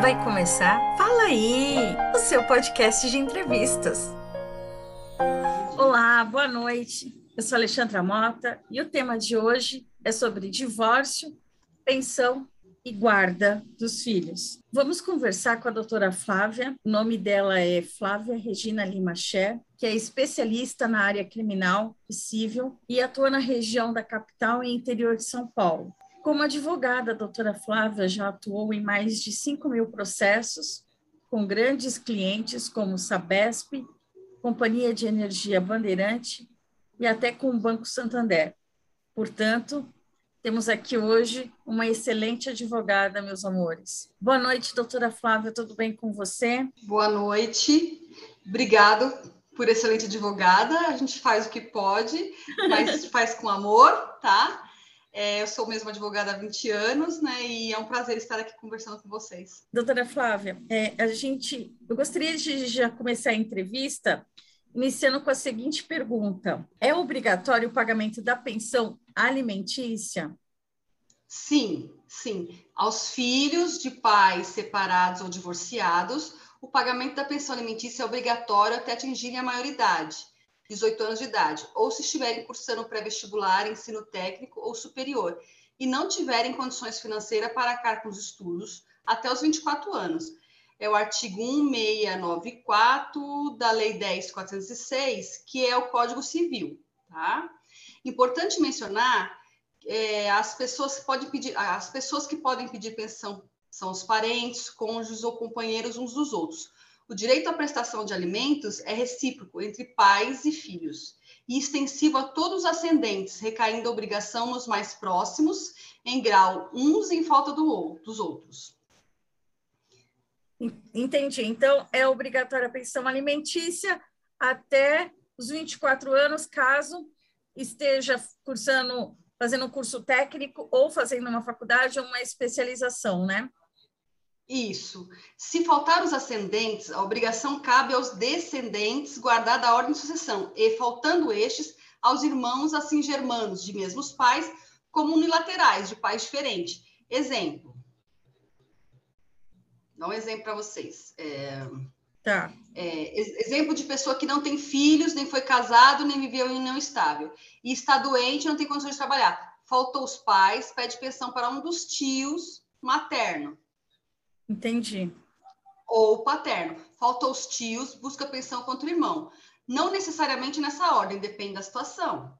Vai começar Fala aí, o seu podcast de entrevistas. Olá, boa noite. Eu sou Alexandra Mota e o tema de hoje é sobre divórcio, pensão e guarda dos filhos. Vamos conversar com a doutora Flávia. O nome dela é Flávia Regina Lima Cher, que é especialista na área criminal e civil e atua na região da capital e interior de São Paulo. Como advogada, a doutora Flávia já atuou em mais de 5 mil processos com grandes clientes como Sabesp, Companhia de Energia Bandeirante e até com o Banco Santander. Portanto, temos aqui hoje uma excelente advogada, meus amores. Boa noite, doutora Flávia, tudo bem com você? Boa noite, obrigado por excelente advogada. A gente faz o que pode, mas faz com amor, tá? É, eu sou mesmo advogada há 20 anos, né? E é um prazer estar aqui conversando com vocês. Doutora Flávia, é, a gente, eu gostaria de já começar a entrevista iniciando com a seguinte pergunta: é obrigatório o pagamento da pensão alimentícia? Sim, sim. Aos filhos de pais separados ou divorciados, o pagamento da pensão alimentícia é obrigatório até atingirem a maioridade, 18 anos de idade, ou se estiverem cursando pré-vestibular, ensino técnico ou superior, e não tiverem condições financeiras para arcar com os estudos até os 24 anos é o artigo 1694 da Lei 10.406, que é o Código Civil, tá? Importante mencionar, é, as pessoas que podem pedir, as pessoas que podem pedir pensão são os parentes, cônjuges ou companheiros uns dos outros. O direito à prestação de alimentos é recíproco entre pais e filhos e extensivo a todos os ascendentes, recaindo a obrigação nos mais próximos, em grau uns em falta do, dos outros. Entendi. Então, é obrigatória a pensão alimentícia até os 24 anos, caso esteja cursando, fazendo um curso técnico ou fazendo uma faculdade ou uma especialização, né? Isso. Se faltar os ascendentes, a obrigação cabe aos descendentes, guardada a ordem de sucessão, e faltando estes, aos irmãos assim germanos de mesmos pais, como unilaterais, de pais diferentes. Exemplo: Dá um exemplo para vocês. É, tá. É, exemplo de pessoa que não tem filhos, nem foi casado, nem viveu em união estável. E está doente, não tem condições de trabalhar. Faltou os pais, pede pensão para um dos tios materno. Entendi. Ou paterno. Faltou os tios, busca pensão contra o irmão. Não necessariamente nessa ordem, depende da situação.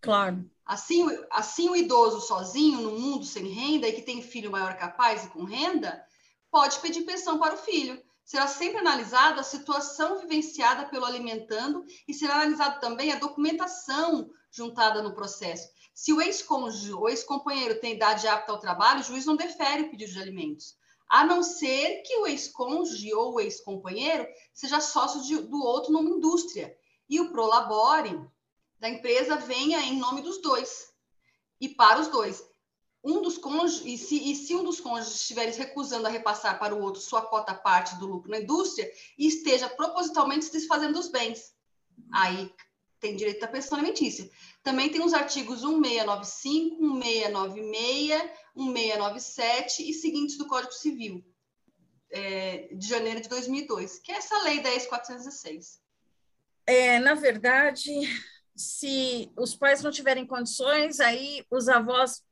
Claro. Assim, assim o idoso sozinho, no mundo sem renda, e que tem filho maior capaz e com renda, pode pedir pensão para o filho. Será sempre analisada a situação vivenciada pelo alimentando e será analisada também a documentação juntada no processo. Se o ex-cônjuge ou ex-companheiro tem idade apta ao trabalho, o juiz não defere o pedido de alimentos, a não ser que o ex-cônjuge ou o ex-companheiro seja sócio de, do outro numa indústria e o prolabore da empresa venha em nome dos dois e para os dois um dos cônjuges, e se, e se um dos cônjuges estiver recusando a repassar para o outro sua cota parte do lucro na indústria e esteja propositalmente se desfazendo dos bens. Aí tem direito à pensão alimentícia. Também tem os artigos 1695, 1696, 1697 e seguintes do Código Civil, é, de janeiro de 2002, que é essa lei 10.406. É, na verdade, se os pais não tiverem condições, aí os avós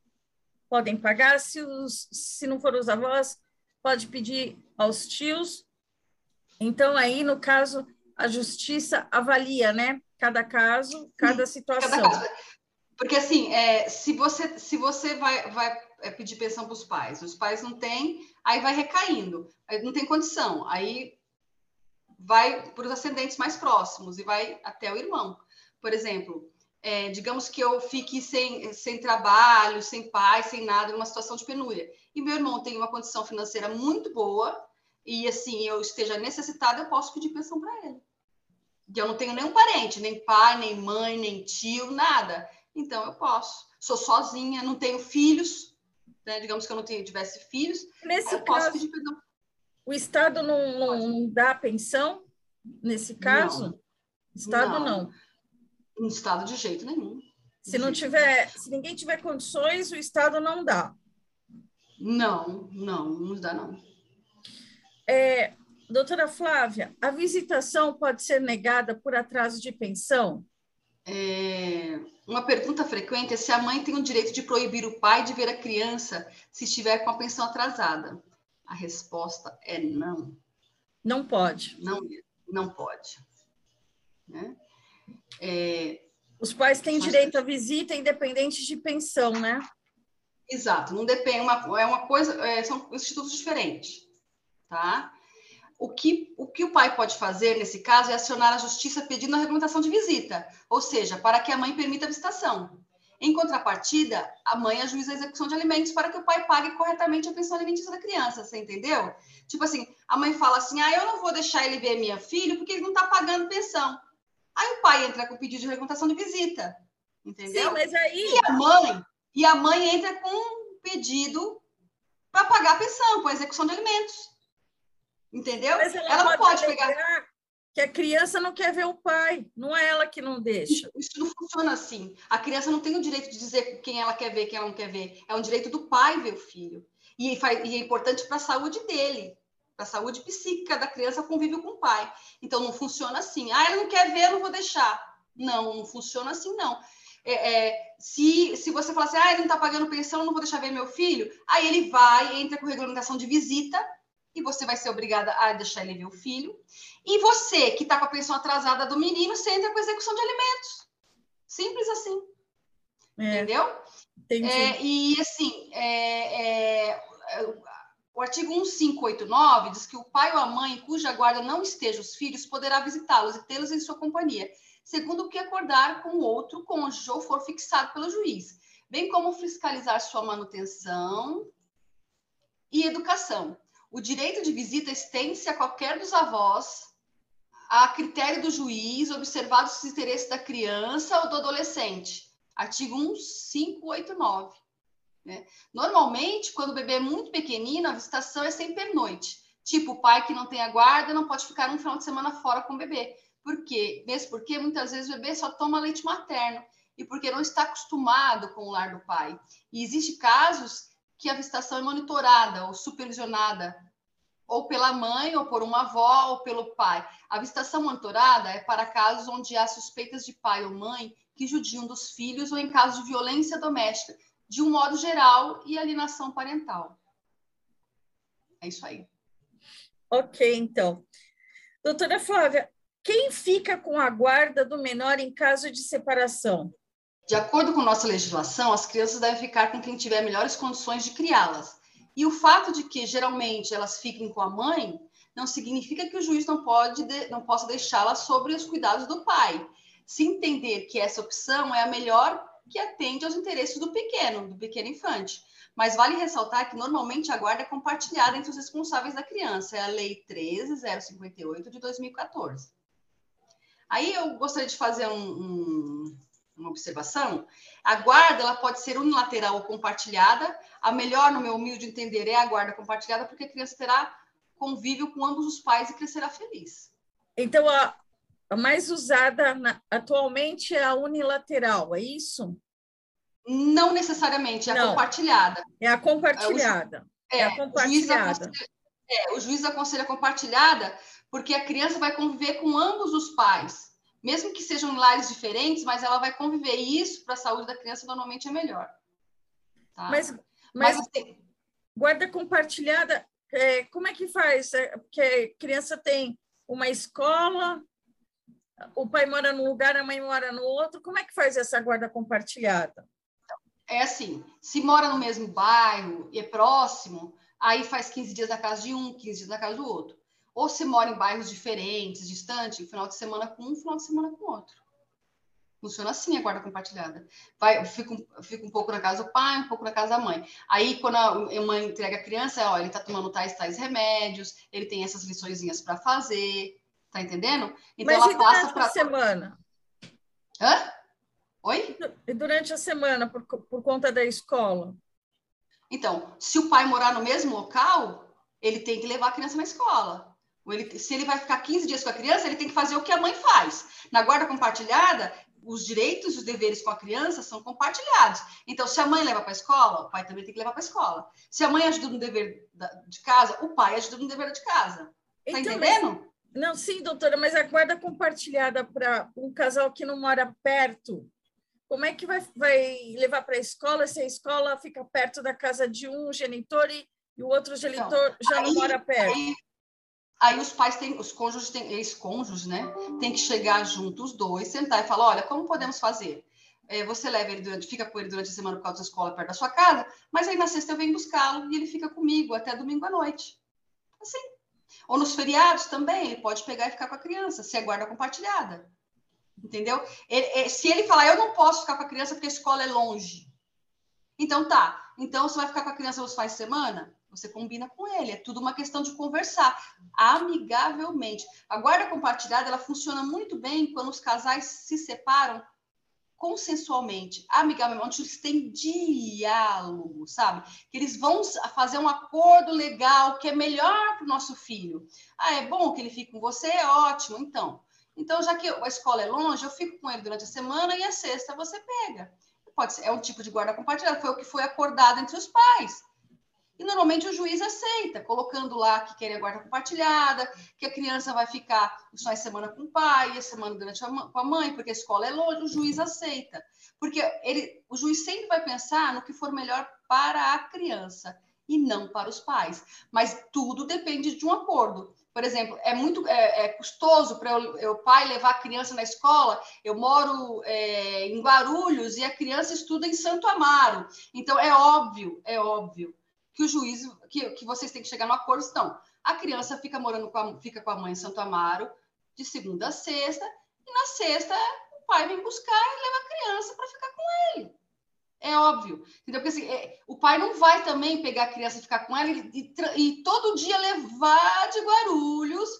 podem pagar, se, os, se não for os avós, pode pedir aos tios. Então, aí, no caso, a justiça avalia, né? Cada caso, cada situação. Cada caso. Porque, assim, é, se você, se você vai, vai é, pedir pensão para os pais, os pais não têm, aí vai recaindo, aí não tem condição, aí vai para os ascendentes mais próximos e vai até o irmão. Por exemplo, é, digamos que eu fique sem, sem trabalho, sem pai, sem nada, numa situação de penúria, e meu irmão tem uma condição financeira muito boa, e assim, eu esteja necessitado, eu posso pedir pensão para ele. E eu não tenho nenhum parente, nem pai, nem mãe, nem tio, nada. Então eu posso. Sou sozinha, não tenho filhos, né? digamos que eu não tivesse filhos, nesse eu caso, posso pedir. O Estado não, não dá pensão nesse caso? Não. Estado não. não. Estado, de jeito nenhum. Se não tiver, se ninguém tiver condições, o Estado não dá. Não, não, não dá, não. É, doutora Flávia, a visitação pode ser negada por atraso de pensão? É, uma pergunta frequente é se a mãe tem o direito de proibir o pai de ver a criança se estiver com a pensão atrasada. A resposta é não. Não pode. Não, não pode. Né? É, Os pais têm direito à visita independente de pensão, né? Exato, não depende, uma, é uma coisa, é, são institutos diferentes, tá? O que, o que o pai pode fazer nesse caso é acionar a justiça pedindo a regulamentação de visita, ou seja, para que a mãe permita a visitação. Em contrapartida, a mãe ajuiza a execução de alimentos para que o pai pague corretamente a pensão alimentícia da criança, você entendeu? Tipo assim, a mãe fala assim: ah, eu não vou deixar ele ver minha filha porque ele não está pagando pensão. Aí o pai entra com o pedido de regulamentação de visita, entendeu? Sim, mas aí. E a mãe e a mãe entra com um pedido para pagar a pensão, com a execução de alimentos. Entendeu? Mas ela, ela não pode pegar. Que a criança não quer ver o pai, não é ela que não deixa. Isso não funciona assim. A criança não tem o direito de dizer quem ela quer ver, quem ela não quer ver. É um direito do pai ver o filho. E, e é importante para a saúde dele, para a saúde psíquica da criança, convívio com o pai. Então não funciona assim. Ah, ela não quer ver, eu não vou deixar. Não, não funciona assim, não é, é, se, se você falar assim, ah, ele não está pagando pensão, não vou deixar ver meu filho, aí ele vai, entra com regulamentação de visita, e você vai ser obrigada a deixar ele ver o filho. E você, que está com a pensão atrasada do menino, você entra com execução de alimentos. Simples assim. É, Entendeu? É, e assim, é, é, o artigo 1589 diz que o pai ou a mãe cuja guarda não esteja os filhos poderá visitá-los e tê-los em sua companhia segundo o que acordar com o outro cônjuge ou for fixado pelo juiz, bem como fiscalizar sua manutenção e educação. O direito de visita estende-se a qualquer dos avós, a critério do juiz, observados os interesses da criança ou do adolescente. Artigo 1589. Né? Normalmente, quando o bebê é muito pequenino, a visitação é sem pernoite. Tipo, o pai que não tem a guarda não pode ficar um final de semana fora com o bebê. Por quê? Mesmo porque muitas vezes o bebê só toma leite materno e porque não está acostumado com o lar do pai. E existem casos que a visitação é monitorada ou supervisionada ou pela mãe, ou por uma avó, ou pelo pai. A visitação monitorada é para casos onde há suspeitas de pai ou mãe que judiam dos filhos ou em casos de violência doméstica, de um modo geral, e alienação parental. É isso aí. Ok, então. Doutora Flávia, quem fica com a guarda do menor em caso de separação? De acordo com nossa legislação, as crianças devem ficar com quem tiver melhores condições de criá-las. E o fato de que geralmente elas fiquem com a mãe não significa que o juiz não pode não possa deixá-las sobre os cuidados do pai. Se entender que essa opção é a melhor que atende aos interesses do pequeno, do pequeno infante. Mas vale ressaltar que normalmente a guarda é compartilhada entre os responsáveis da criança, é a Lei 13058 de 2014. Aí eu gostaria de fazer um, um, uma observação. A guarda ela pode ser unilateral ou compartilhada. A melhor, no meu humilde entender, é a guarda compartilhada, porque a criança terá convívio com ambos os pais e crescerá feliz. Então, a, a mais usada na, atualmente é a unilateral, é isso? Não necessariamente, é a Não, compartilhada. É a compartilhada. É, é a compartilhada. O juiz, é, o juiz aconselha compartilhada porque a criança vai conviver com ambos os pais, mesmo que sejam em lares diferentes, mas ela vai conviver e isso para a saúde da criança normalmente é melhor. Tá? Mas, mas, mas assim, guarda compartilhada, é, como é que faz? É, porque a criança tem uma escola, o pai mora num lugar, a mãe mora no outro, como é que faz essa guarda compartilhada? É assim, se mora no mesmo bairro e é próximo, aí faz 15 dias na casa de um, 15 dias na casa do outro. Ou se mora em bairros diferentes, distantes, final de semana com um, final de semana com outro. Funciona assim a guarda compartilhada. Vai, fica, fica um pouco na casa do pai, um pouco na casa da mãe. Aí, quando a mãe entrega a criança, ó, ele tá tomando tais, tais remédios, ele tem essas liçõezinhas para fazer, tá entendendo? Então, Mas ela passa para. semana? Hã? Oi? E durante a semana, por, por conta da escola? Então, se o pai morar no mesmo local, ele tem que levar a criança na escola. Ele, se ele vai ficar 15 dias com a criança, ele tem que fazer o que a mãe faz. Na guarda compartilhada, os direitos e os deveres com a criança são compartilhados. Então, se a mãe leva para a escola, o pai também tem que levar para a escola. Se a mãe ajuda no dever de casa, o pai ajuda no dever de casa. Tá então, entendendo? Não, sim, doutora, mas a guarda compartilhada para um casal que não mora perto, como é que vai, vai levar para a escola se a escola fica perto da casa de um genitor e, e o outro genitor então, já aí, não mora perto? Aí, aí, os pais têm, os cônjuges têm, ex-cônjuges, né? Tem que chegar juntos, os dois, sentar e falar: olha, como podemos fazer? É, você leva ele durante, fica com ele durante a semana por causa da escola perto da sua casa, mas aí na sexta eu venho buscá-lo e ele fica comigo até domingo à noite. Assim. Ou nos feriados também, ele pode pegar e ficar com a criança, se é guarda compartilhada. Entendeu? Ele, é, se ele falar, eu não posso ficar com a criança porque a escola é longe. Então tá. Então você vai ficar com a criança os fins de semana? Você combina com ele. É tudo uma questão de conversar amigavelmente. A guarda compartilhada ela funciona muito bem quando os casais se separam consensualmente, amigavelmente, eles têm diálogo, sabe? Que eles vão fazer um acordo legal que é melhor para o nosso filho. Ah, é bom que ele fique com você? É ótimo. Então, então, já que a escola é longe, eu fico com ele durante a semana e a sexta você pega. Pode ser, é um tipo de guarda compartilhada, foi o que foi acordado entre os pais. E normalmente o juiz aceita, colocando lá que quer a guarda compartilhada, que a criança vai ficar só a semana com o pai, a semana durante com a mãe, porque a escola é longe, o juiz aceita. Porque ele, o juiz sempre vai pensar no que for melhor para a criança e não para os pais. Mas tudo depende de um acordo. Por exemplo, é muito é, é custoso para o pai levar a criança na escola. Eu moro é, em Guarulhos e a criança estuda em Santo Amaro. Então, é óbvio, é óbvio que o juiz, que, que vocês têm que chegar no acordo. Então, a criança fica morando com a, fica com a mãe em Santo Amaro de segunda a sexta, e na sexta o pai vem buscar e leva a criança para ficar com ele. É óbvio. Entendeu? Porque assim, é, o pai não vai também pegar a criança e ficar com ela e, e, e, todo dia levar de Guarulhos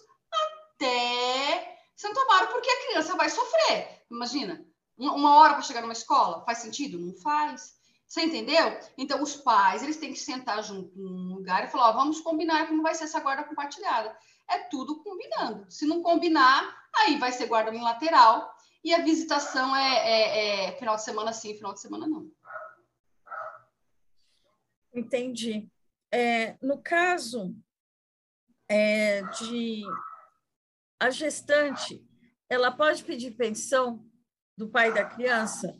até Santo Amaro, porque a criança vai sofrer. Imagina, uma, uma hora para chegar numa escola, faz sentido? Não faz. Você entendeu? Então, os pais, eles têm que sentar junto num lugar e falar, ó, vamos combinar como vai ser essa guarda compartilhada. É tudo combinando. Se não combinar, aí vai ser guarda unilateral e a visitação é, é, é final de semana sim, final de semana não. Entendi. É, no caso é, de a gestante, ela pode pedir pensão do pai da criança?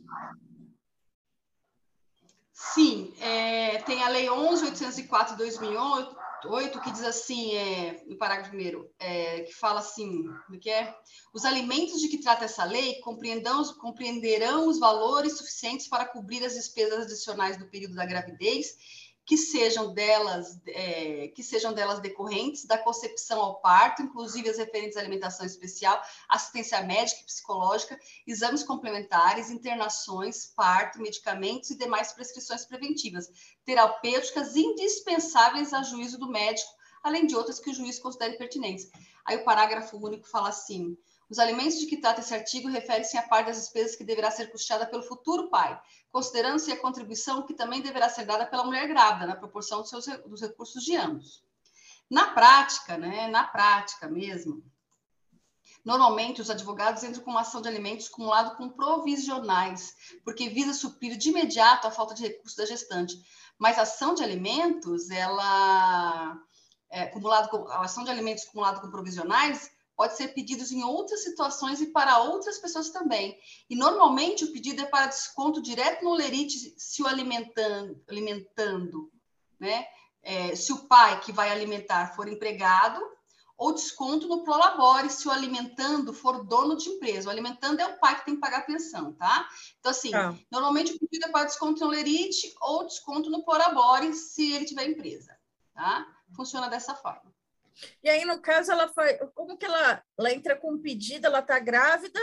Sim, é, tem a Lei 11.804 de 2008, que diz assim, é, no parágrafo primeiro, é, que fala assim, o que é? Os alimentos de que trata essa lei compreenderão os valores suficientes para cobrir as despesas adicionais do período da gravidez que sejam delas é, que sejam delas decorrentes da concepção ao parto, inclusive as referentes à alimentação especial, assistência médica e psicológica, exames complementares, internações, parto, medicamentos e demais prescrições preventivas, terapêuticas indispensáveis a juízo do médico, além de outras que o juiz considere pertinentes. Aí o parágrafo único fala assim: os alimentos de que trata esse artigo referem-se à parte das despesas que deverá ser custeada pelo futuro pai, considerando-se a contribuição que também deverá ser dada pela mulher grávida, na proporção dos, seus, dos recursos de ambos. Na prática, né, na prática mesmo, Normalmente, os advogados entram com uma ação de alimentos cumulado com provisionais, porque visa suprir de imediato a falta de recursos da gestante. Mas a ação de alimentos, ela é, cumulado com, a ação de alimentos cumulado com provisionais, pode ser pedidos em outras situações e para outras pessoas também. E normalmente o pedido é para desconto direto no lerite se o alimentando, alimentando né? É, se o pai que vai alimentar for empregado, ou desconto no prolabore se o alimentando for dono de empresa. O alimentando é o pai que tem que pagar a pensão, tá? Então, assim, ah. normalmente o pedido é para desconto no lerite ou desconto no prolabore se ele tiver empresa, tá? Funciona dessa forma. E aí, no caso, ela foi. Como que ela, ela entra com um pedido, ela está grávida,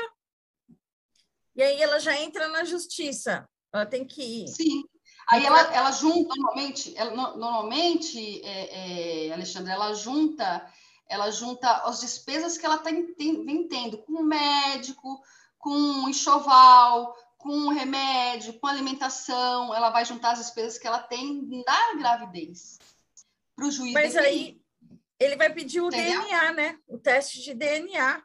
e aí ela já entra na justiça. Ela tem que ir. Sim. Aí ela, ela junta, normalmente, ela, normalmente, é, é, Alexandre, ela junta, ela junta as despesas que ela tá, vem tendo com o médico, com enxoval, com remédio, com alimentação, ela vai juntar as despesas que ela tem na gravidez. Para o juiz. Mas aí, ele vai pedir o? DNA, né? O teste de DNA.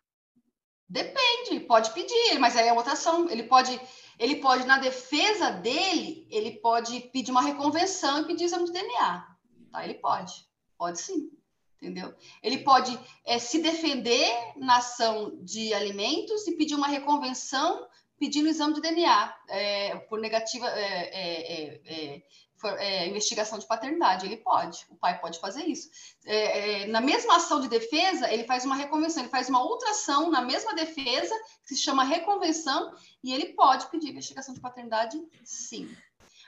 Depende, pode pedir, mas aí é outra ação. Ele pode, ele pode, na defesa dele, ele pode pedir uma reconvenção e pedir exame de DNA. Tá? Ele pode, pode sim, entendeu? Ele pode é, se defender na ação de alimentos e pedir uma reconvenção pedindo exame de DNA é, por negativa é, é, investigação de paternidade. Ele pode, o pai pode fazer isso. É, é, na mesma ação de defesa, ele faz uma reconvenção, ele faz uma outra ação na mesma defesa, que se chama reconvenção, e ele pode pedir investigação de paternidade, sim.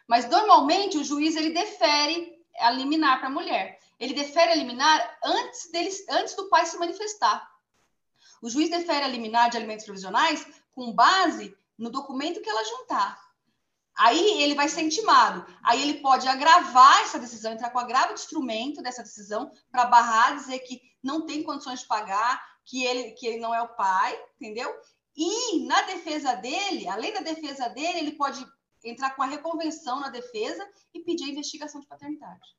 Mas normalmente o juiz ele defere a liminar para a mulher. Ele defere a liminar antes, deles, antes do pai se manifestar. O juiz defere a liminar de alimentos provisionais com base no documento que ela juntar. Aí ele vai ser intimado. Aí ele pode agravar essa decisão, entrar com agravo de instrumento dessa decisão para barrar, dizer que não tem condições de pagar, que ele, que ele não é o pai, entendeu? E na defesa dele, além da defesa dele, ele pode entrar com a reconvenção na defesa e pedir a investigação de paternidade.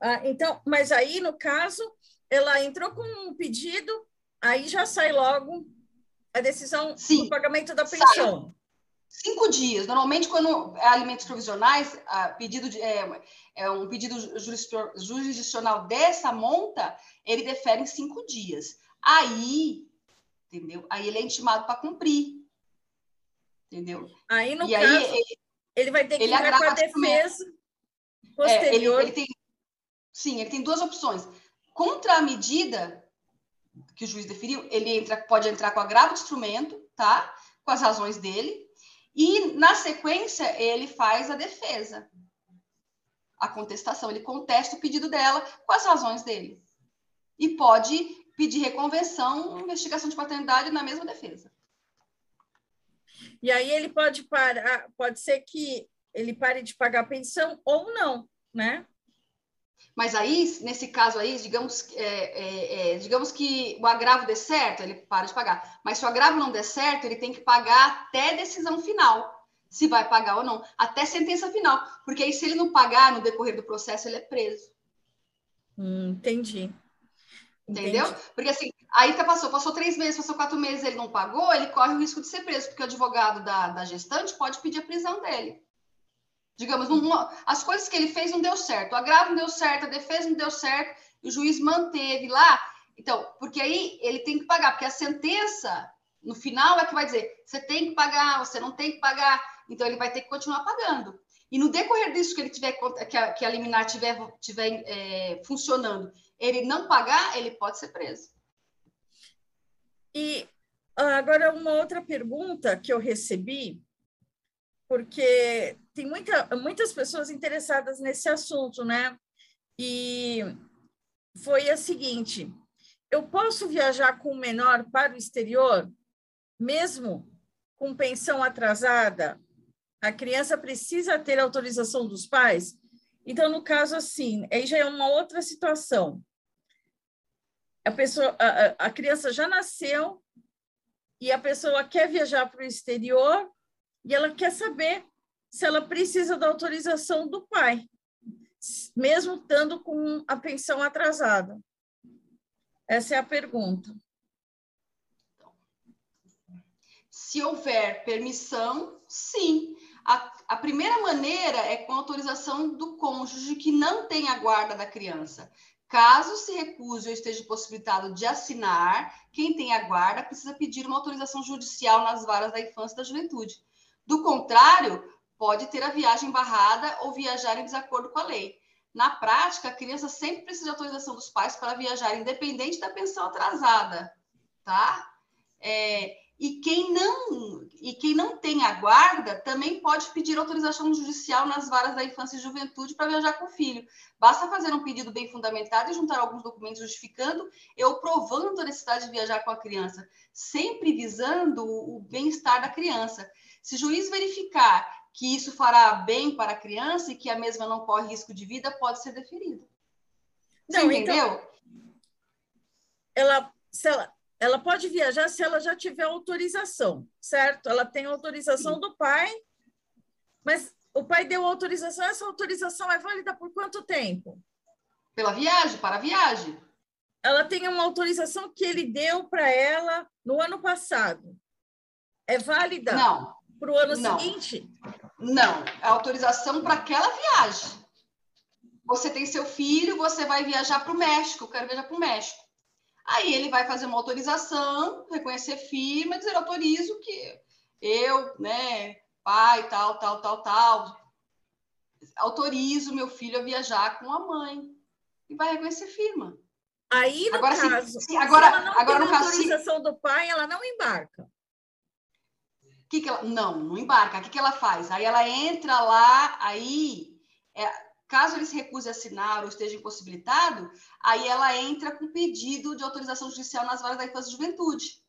Ah, então, mas aí, no caso, ela entrou com um pedido, aí já sai logo a decisão Sim, do pagamento da pensão. Sai. Cinco dias. Normalmente, quando é alimentos provisionais, pedido de, é, é, um pedido jurisdicional dessa monta, ele defere em cinco dias. Aí, entendeu? Aí ele é intimado para cumprir. Entendeu? Aí, no e caso, aí, ele, ele vai ter que entrar com a defesa posterior. É, ele, ele tem, sim, ele tem duas opções. Contra a medida que o juiz deferiu, ele entra, pode entrar com agravo de instrumento, tá? Com as razões dele, e, na sequência, ele faz a defesa, a contestação. Ele contesta o pedido dela com as razões dele. E pode pedir reconvenção, investigação de paternidade na mesma defesa. E aí ele pode parar, pode ser que ele pare de pagar pensão ou não, né? Mas aí, nesse caso aí, digamos, é, é, é, digamos que o agravo dê certo, ele para de pagar. Mas se o agravo não der certo, ele tem que pagar até decisão final, se vai pagar ou não, até sentença final. Porque aí, se ele não pagar no decorrer do processo, ele é preso. Hum, entendi. Entendeu? Entendi. Porque assim, aí tá, passou, passou três meses, passou quatro meses, ele não pagou, ele corre o risco de ser preso, porque o advogado da, da gestante pode pedir a prisão dele. Digamos, as coisas que ele fez não deu certo, o agravo não deu certo, a defesa não deu certo, o juiz manteve lá. Então, porque aí ele tem que pagar, porque a sentença, no final, é que vai dizer: você tem que pagar, você não tem que pagar. Então, ele vai ter que continuar pagando. E no decorrer disso que ele tiver que a, que a liminar tiver, tiver é, funcionando, ele não pagar, ele pode ser preso. E agora uma outra pergunta que eu recebi porque tem muita, muitas pessoas interessadas nesse assunto, né? E foi a seguinte: eu posso viajar com o menor para o exterior, mesmo com pensão atrasada? A criança precisa ter autorização dos pais? Então, no caso assim, aí já é uma outra situação. A pessoa, a, a criança já nasceu e a pessoa quer viajar para o exterior e ela quer saber se ela precisa da autorização do pai, mesmo estando com a pensão atrasada. Essa é a pergunta. Se houver permissão, sim. A, a, primeira maneira é com autorização do cônjuge que não tem a guarda da criança. Caso se recuse ou esteja possibilitado de assinar, quem tem a guarda precisa pedir uma autorização judicial nas varas da infância e da juventude. Do contrário, pode ter a viagem barrada ou viajar em desacordo com a lei. Na prática, a criança sempre precisa de autorização dos pais para viajar, independente da pensão atrasada, tá? É, e quem não e quem não tem a guarda também pode pedir autorização judicial nas varas da infância e juventude para viajar com o filho. Basta fazer um pedido bem fundamentado e juntar alguns documentos justificando ou provando a necessidade de viajar com a criança, sempre visando o bem-estar da criança. Se o juiz verificar que isso fará bem para a criança e que a mesma não corre risco de vida, pode ser deferido. Você não, então, entendeu? Então, ela, se ela, ela pode viajar se ela já tiver autorização, certo? Ela tem autorização Sim. do pai, mas o pai deu autorização, essa autorização é válida por quanto tempo? Pela viagem, para a viagem. Ela tem uma autorização que ele deu para ela no ano passado, é válida para o ano não. seguinte? Não, é autorização para aquela viagem. Você tem seu filho, você vai viajar para o México, eu quero viajar para o México. Aí ele vai fazer uma autorização, reconhecer firma, dizer autorizo que eu, né, pai, tal, tal, tal, tal, autorizo meu filho a viajar com a mãe. E vai reconhecer firma. Aí, no agora, caso, sim, agora, se ela não agora, tem autorização caso, do pai, ela não embarca. Que que ela, não, não embarca. O que, que ela faz? Aí ela entra lá, aí, é, caso ele se recuse a assinar ou esteja impossibilitado, aí ela entra com pedido de autorização judicial nas varas da infância e juventude.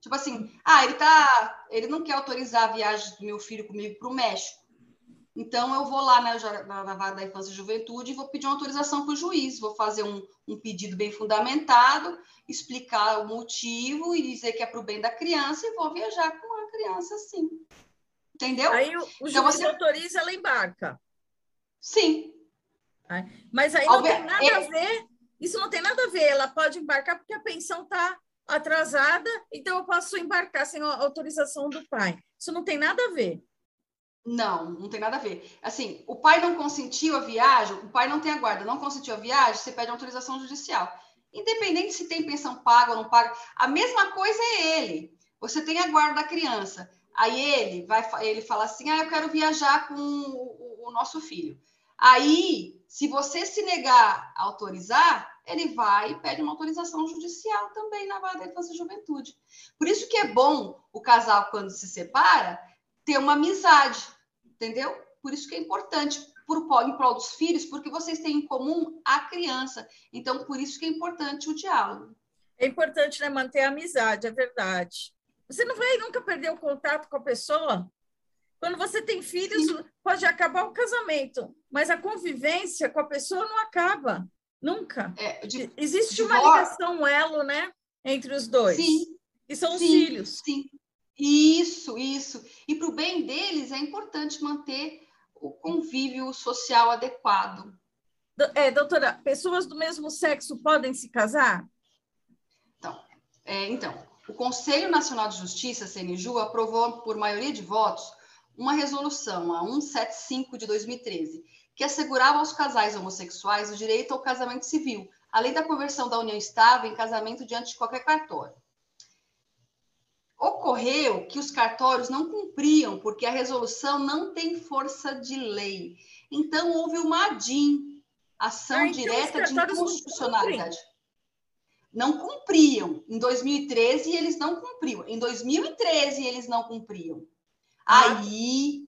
Tipo assim, ah, ele tá, ele não quer autorizar a viagem do meu filho comigo para o México. Então, eu vou lá na, na, vara da infância e juventude e vou pedir uma autorização para o juiz, vou fazer um, um, pedido bem fundamentado, explicar o motivo e dizer que é para o bem da criança e vou viajar com criança, sim. Entendeu? Aí o, o então, você... autoriza, ela embarca. Sim. Mas aí não tem nada a ver, isso não tem nada a ver, ela pode embarcar porque a pensão está atrasada, então eu posso embarcar sem autorização do pai. Isso não tem nada a ver. Não, não tem nada a ver. Assim, o pai não consentiu a viagem, o pai não tem a guarda, não consentiu a viagem, você pede autorização judicial. Independente se tem pensão paga ou não paga, a mesma coisa é ele. Você tem a guarda da criança. Aí ele vai, ele fala assim: "Ah, eu quero viajar com o, o nosso filho". Aí, se você se negar a autorizar, ele vai e pede uma autorização judicial também na vara da infância e juventude. Por isso que é bom o casal quando se separa ter uma amizade entendeu? Por isso que é importante por, em prol dos filhos, porque vocês têm em comum a criança. Então, por isso que é importante o diálogo. É importante né, manter a amizade, é verdade. Você não vai nunca perder o contato com a pessoa. Quando você tem filhos, Sim. pode acabar o casamento, mas a convivência com a pessoa não acaba, nunca. É, de, Existe de uma ligação, um elo, né, entre os dois. Sim. E são os filhos. Sim. Isso, isso. E para o bem deles é importante manter o convívio social adequado. É, doutora, pessoas do mesmo sexo podem se casar? Então, é, então, o Conselho Nacional de Justiça, CNJU, aprovou por maioria de votos uma resolução, a 175 de 2013, que assegurava aos casais homossexuais o direito ao casamento civil, além da conversão da união estável em casamento diante de qualquer cartório. Ocorreu que os cartórios não cumpriam, porque a resolução não tem força de lei. Então, houve uma ADIM, ação ah, então direta de inconstitucionalidade. Não cumpriam. Em 2013, eles não cumpriam. Em 2013, eles não cumpriam. Ah. Aí,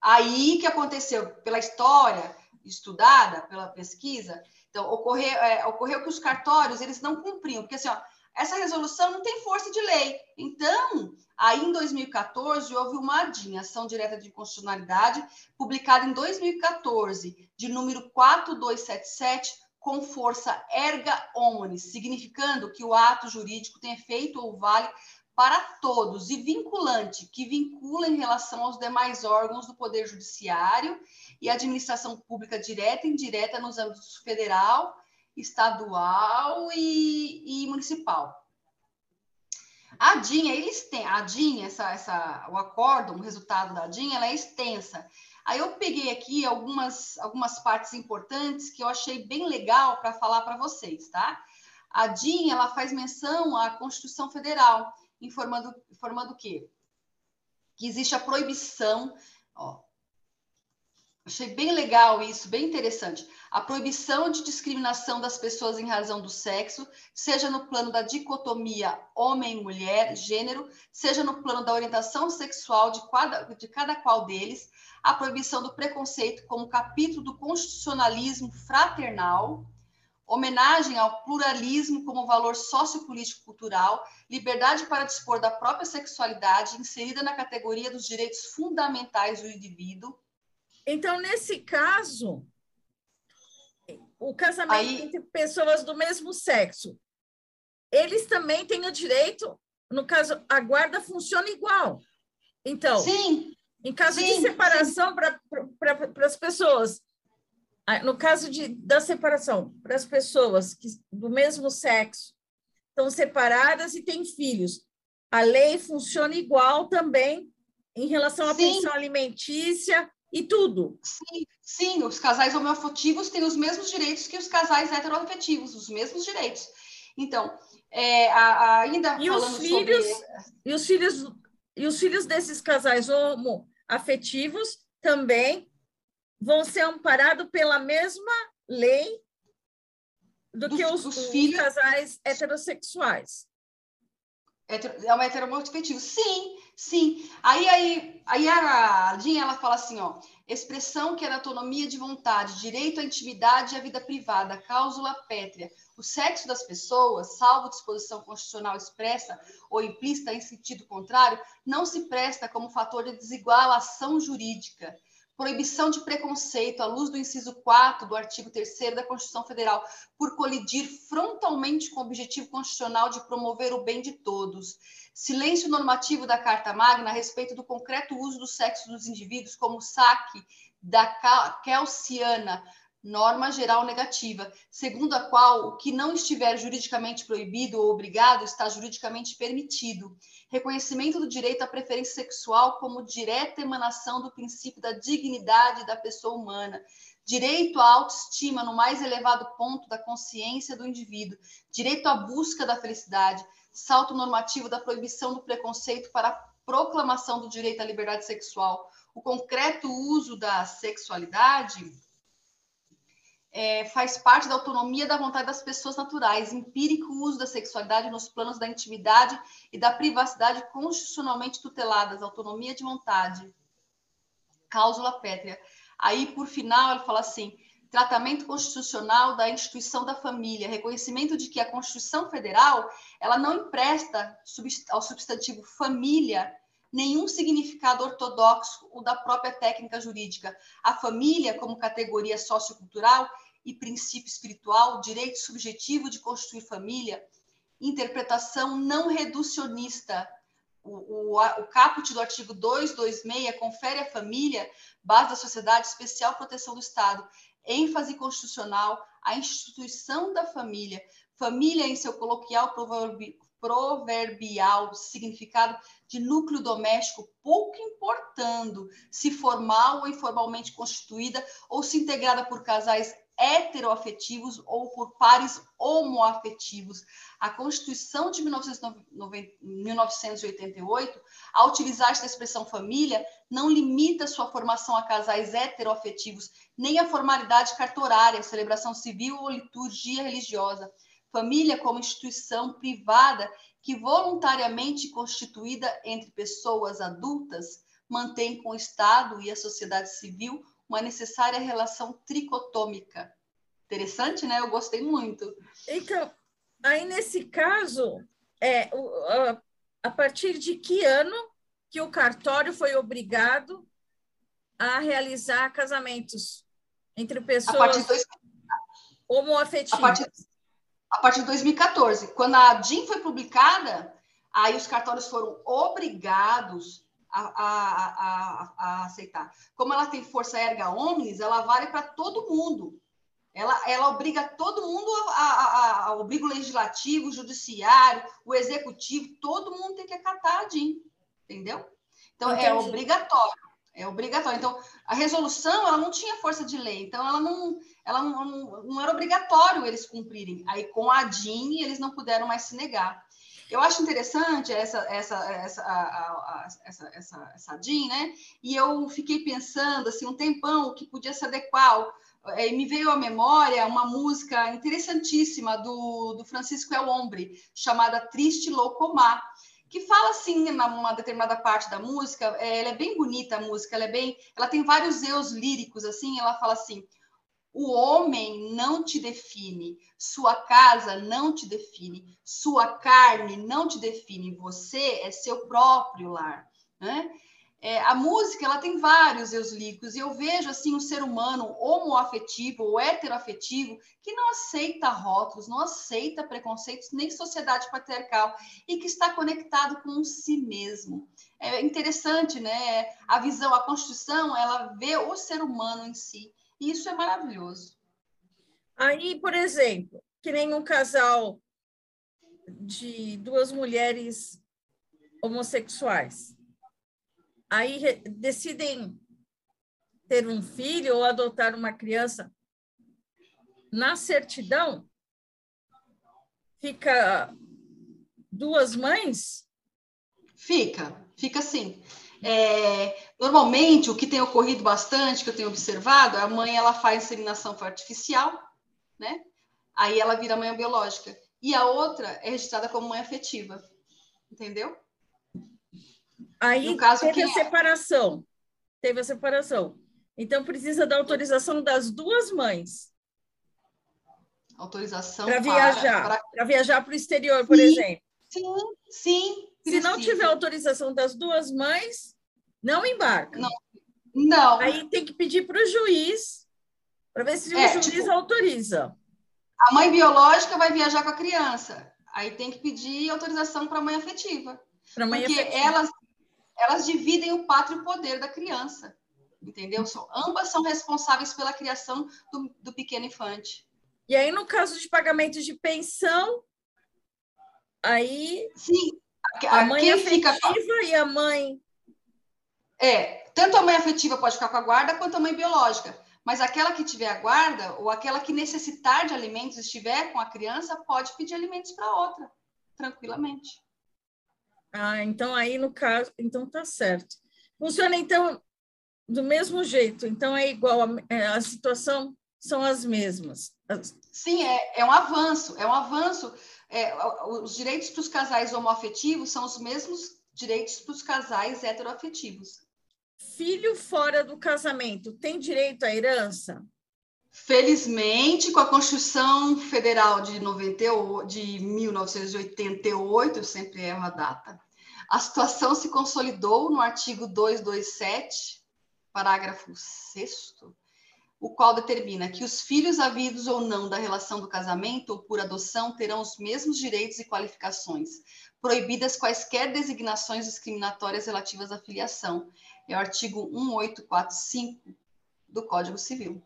aí que aconteceu, pela história estudada, pela pesquisa, então, ocorreu, é, ocorreu que os cartórios, eles não cumpriam. Porque, assim, ó, essa resolução não tem força de lei. Então, aí em 2014, houve uma ADIM, Ação Direta de Constitucionalidade, publicada em 2014, de número 4277, com força erga omnes, significando que o ato jurídico tem efeito ou vale para todos e vinculante, que vincula em relação aos demais órgãos do Poder Judiciário e administração pública direta e indireta nos âmbitos federal, estadual e, e municipal. A DIN, eles têm, a DIN, essa, essa, o acórdão, o resultado da DIN, ela é extensa. Aí eu peguei aqui algumas, algumas partes importantes que eu achei bem legal para falar para vocês, tá? A DIN, ela faz menção à Constituição Federal, informando, informando o quê? Que existe a proibição, ó, Achei bem legal isso, bem interessante. A proibição de discriminação das pessoas em razão do sexo, seja no plano da dicotomia homem-mulher, gênero, seja no plano da orientação sexual de cada, de cada qual deles, a proibição do preconceito como capítulo do constitucionalismo fraternal, homenagem ao pluralismo como valor sociopolítico-cultural, liberdade para dispor da própria sexualidade, inserida na categoria dos direitos fundamentais do indivíduo, então, nesse caso, o casamento Aí... entre pessoas do mesmo sexo, eles também têm o direito, no caso, a guarda funciona igual. Então, sim, em caso sim, de separação para pra, as pessoas, no caso de, da separação, para as pessoas que, do mesmo sexo, estão separadas e têm filhos. A lei funciona igual também em relação à Sim. pensão alimentícia e tudo. Sim, sim, os casais homoafetivos têm os mesmos direitos que os casais heteroafetivos, os mesmos direitos. Então, é, a, a, ainda e os filhos sobre... e os filhos e os filhos desses casais homoafetivos também vão ser amparados pela mesma lei do que os, os filhos... casais heterossexuais. É uma heteromotivativa. Sim, sim. Aí, aí, aí a Dinha, ela fala assim, ó, expressão que é autonomia de vontade, direito à intimidade e à vida privada, cláusula pétrea. O sexo das pessoas, salvo disposição constitucional expressa ou implícita em sentido contrário, não se presta como fator de desigualação jurídica proibição de preconceito à luz do inciso 4 do artigo 3 da Constituição Federal, por colidir frontalmente com o objetivo constitucional de promover o bem de todos. Silêncio normativo da Carta Magna a respeito do concreto uso do sexo dos indivíduos como saque da Kelsiana, norma geral negativa, segundo a qual o que não estiver juridicamente proibido ou obrigado está juridicamente permitido. Reconhecimento do direito à preferência sexual como direta emanação do princípio da dignidade da pessoa humana. Direito à autoestima no mais elevado ponto da consciência do indivíduo. Direito à busca da felicidade. Salto normativo da proibição do preconceito para a proclamação do direito à liberdade sexual. O concreto uso da sexualidade é, faz parte da autonomia da vontade das pessoas naturais, empírico uso da sexualidade nos planos da intimidade e da privacidade constitucionalmente tuteladas, autonomia de vontade, cláusula pétrea. Aí, por final, ele fala assim: tratamento constitucional da instituição da família, reconhecimento de que a Constituição Federal ela não empresta ao substantivo família nenhum significado ortodoxo ou da própria técnica jurídica. A família, como categoria sociocultural e princípio espiritual, direito subjetivo de constituir família, interpretação não reducionista. O, o, o caput do artigo 226 confere à família, base da sociedade, especial proteção do Estado, ênfase constitucional, a instituição da família, família em seu coloquial proverbial significado de núcleo doméstico, pouco importando se formal ou informalmente constituída ou se integrada por casais heteroafetivos ou por pares homoafetivos. A Constituição de 1988, ao utilizar esta expressão família, não limita sua formação a casais heteroafetivos, nem a formalidade cartorária, celebração civil ou liturgia religiosa família como instituição privada que voluntariamente constituída entre pessoas adultas mantém com o Estado e a sociedade civil uma necessária relação tricotômica. Interessante, né? Eu gostei muito. Então, aí nesse caso, é, a partir de que ano que o cartório foi obrigado a realizar casamentos entre pessoas a homoafetivas? A partir de 2014. Quando a DIN foi publicada, aí os cartórios foram obrigados a, a, a, a aceitar. Como ela tem força erga omnes, ela vale para todo mundo. Ela, ela obriga todo mundo, a, a, obriga o legislativo, o judiciário, o executivo, todo mundo tem que acatar a DIN, entendeu? Então, é Entendi. é obrigatório. É obrigatório. Então, a resolução ela não tinha força de lei, então ela não, ela não, não, era obrigatório eles cumprirem. Aí, com a DIN, eles não puderam mais se negar. Eu acho interessante essa essa essa a, a, essa, essa, essa DIN, né? E eu fiquei pensando assim um tempão que podia se adequar. É, me veio à memória uma música interessantíssima do, do Francisco El Hombre, chamada Triste Locomar que fala assim numa determinada parte da música, é, ela é bem bonita a música, ela é bem, ela tem vários eus líricos assim, ela fala assim: o homem não te define, sua casa não te define, sua carne não te define, você é seu próprio lar, né? É, a música ela tem vários eus líquicos e eu vejo assim um ser humano homoafetivo ou heteroafetivo que não aceita rótulos, não aceita preconceitos nem sociedade patriarcal e que está conectado com si mesmo. É interessante, né? A visão, a Constituição, ela vê o ser humano em si e isso é maravilhoso. Aí, por exemplo, que nem um casal de duas mulheres homossexuais. Aí decidem ter um filho ou adotar uma criança. Na certidão, fica duas mães? Fica, fica sim. É, normalmente, o que tem ocorrido bastante, que eu tenho observado, a mãe ela faz inseminação artificial, né? Aí ela vira mãe biológica. E a outra é registrada como mãe afetiva. Entendeu? Aí no caso, teve a é? separação. Teve a separação. Então precisa da autorização das duas mães. Autorização para viajar, para viajar para o exterior, por sim, exemplo. Sim, sim. Se não tiver autorização das duas mães, não embarca. Não. Não. Aí tem que pedir para o juiz para ver se é, o juiz tipo, autoriza. A mãe biológica vai viajar com a criança. Aí tem que pedir autorização para a mãe afetiva. Pra mãe porque afetiva. elas elas dividem o pátrio poder da criança. Entendeu? São, ambas são responsáveis pela criação do, do pequeno infante. E aí, no caso de pagamento de pensão, aí Sim, a, a mãe afetiva fica... e a mãe. É, tanto a mãe afetiva pode ficar com a guarda quanto a mãe biológica. Mas aquela que tiver a guarda, ou aquela que necessitar de alimentos, estiver com a criança, pode pedir alimentos para outra, tranquilamente. Ah, então aí no caso, então tá certo. Funciona então do mesmo jeito, então é igual, a, é, a situação são as mesmas. Sim, é, é um avanço, é um avanço. É, os direitos para os casais homoafetivos são os mesmos direitos para os casais heteroafetivos filho fora do casamento tem direito à herança? Felizmente, com a Constituição Federal de, 90, de 1988, eu sempre erro a data, a situação se consolidou no artigo 227, parágrafo 6 o qual determina que os filhos havidos ou não da relação do casamento ou por adoção terão os mesmos direitos e qualificações, proibidas quaisquer designações discriminatórias relativas à filiação, é o artigo 1845 do Código Civil.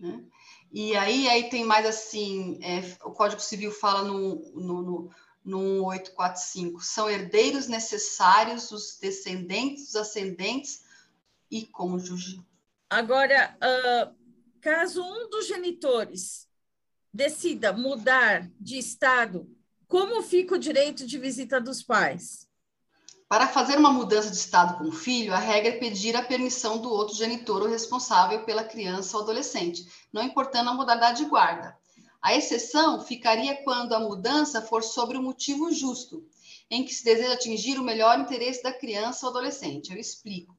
Né? E aí, aí tem mais assim, é, o Código Civil fala no, no, no, no 1845, são herdeiros necessários os descendentes, os ascendentes e cônjuge. Agora, uh, caso um dos genitores decida mudar de estado, como fica o direito de visita dos pais? Para fazer uma mudança de estado com o filho, a regra é pedir a permissão do outro genitor ou responsável pela criança ou adolescente, não importando a modalidade de guarda. A exceção ficaria quando a mudança for sobre um motivo justo, em que se deseja atingir o melhor interesse da criança ou adolescente. Eu explico.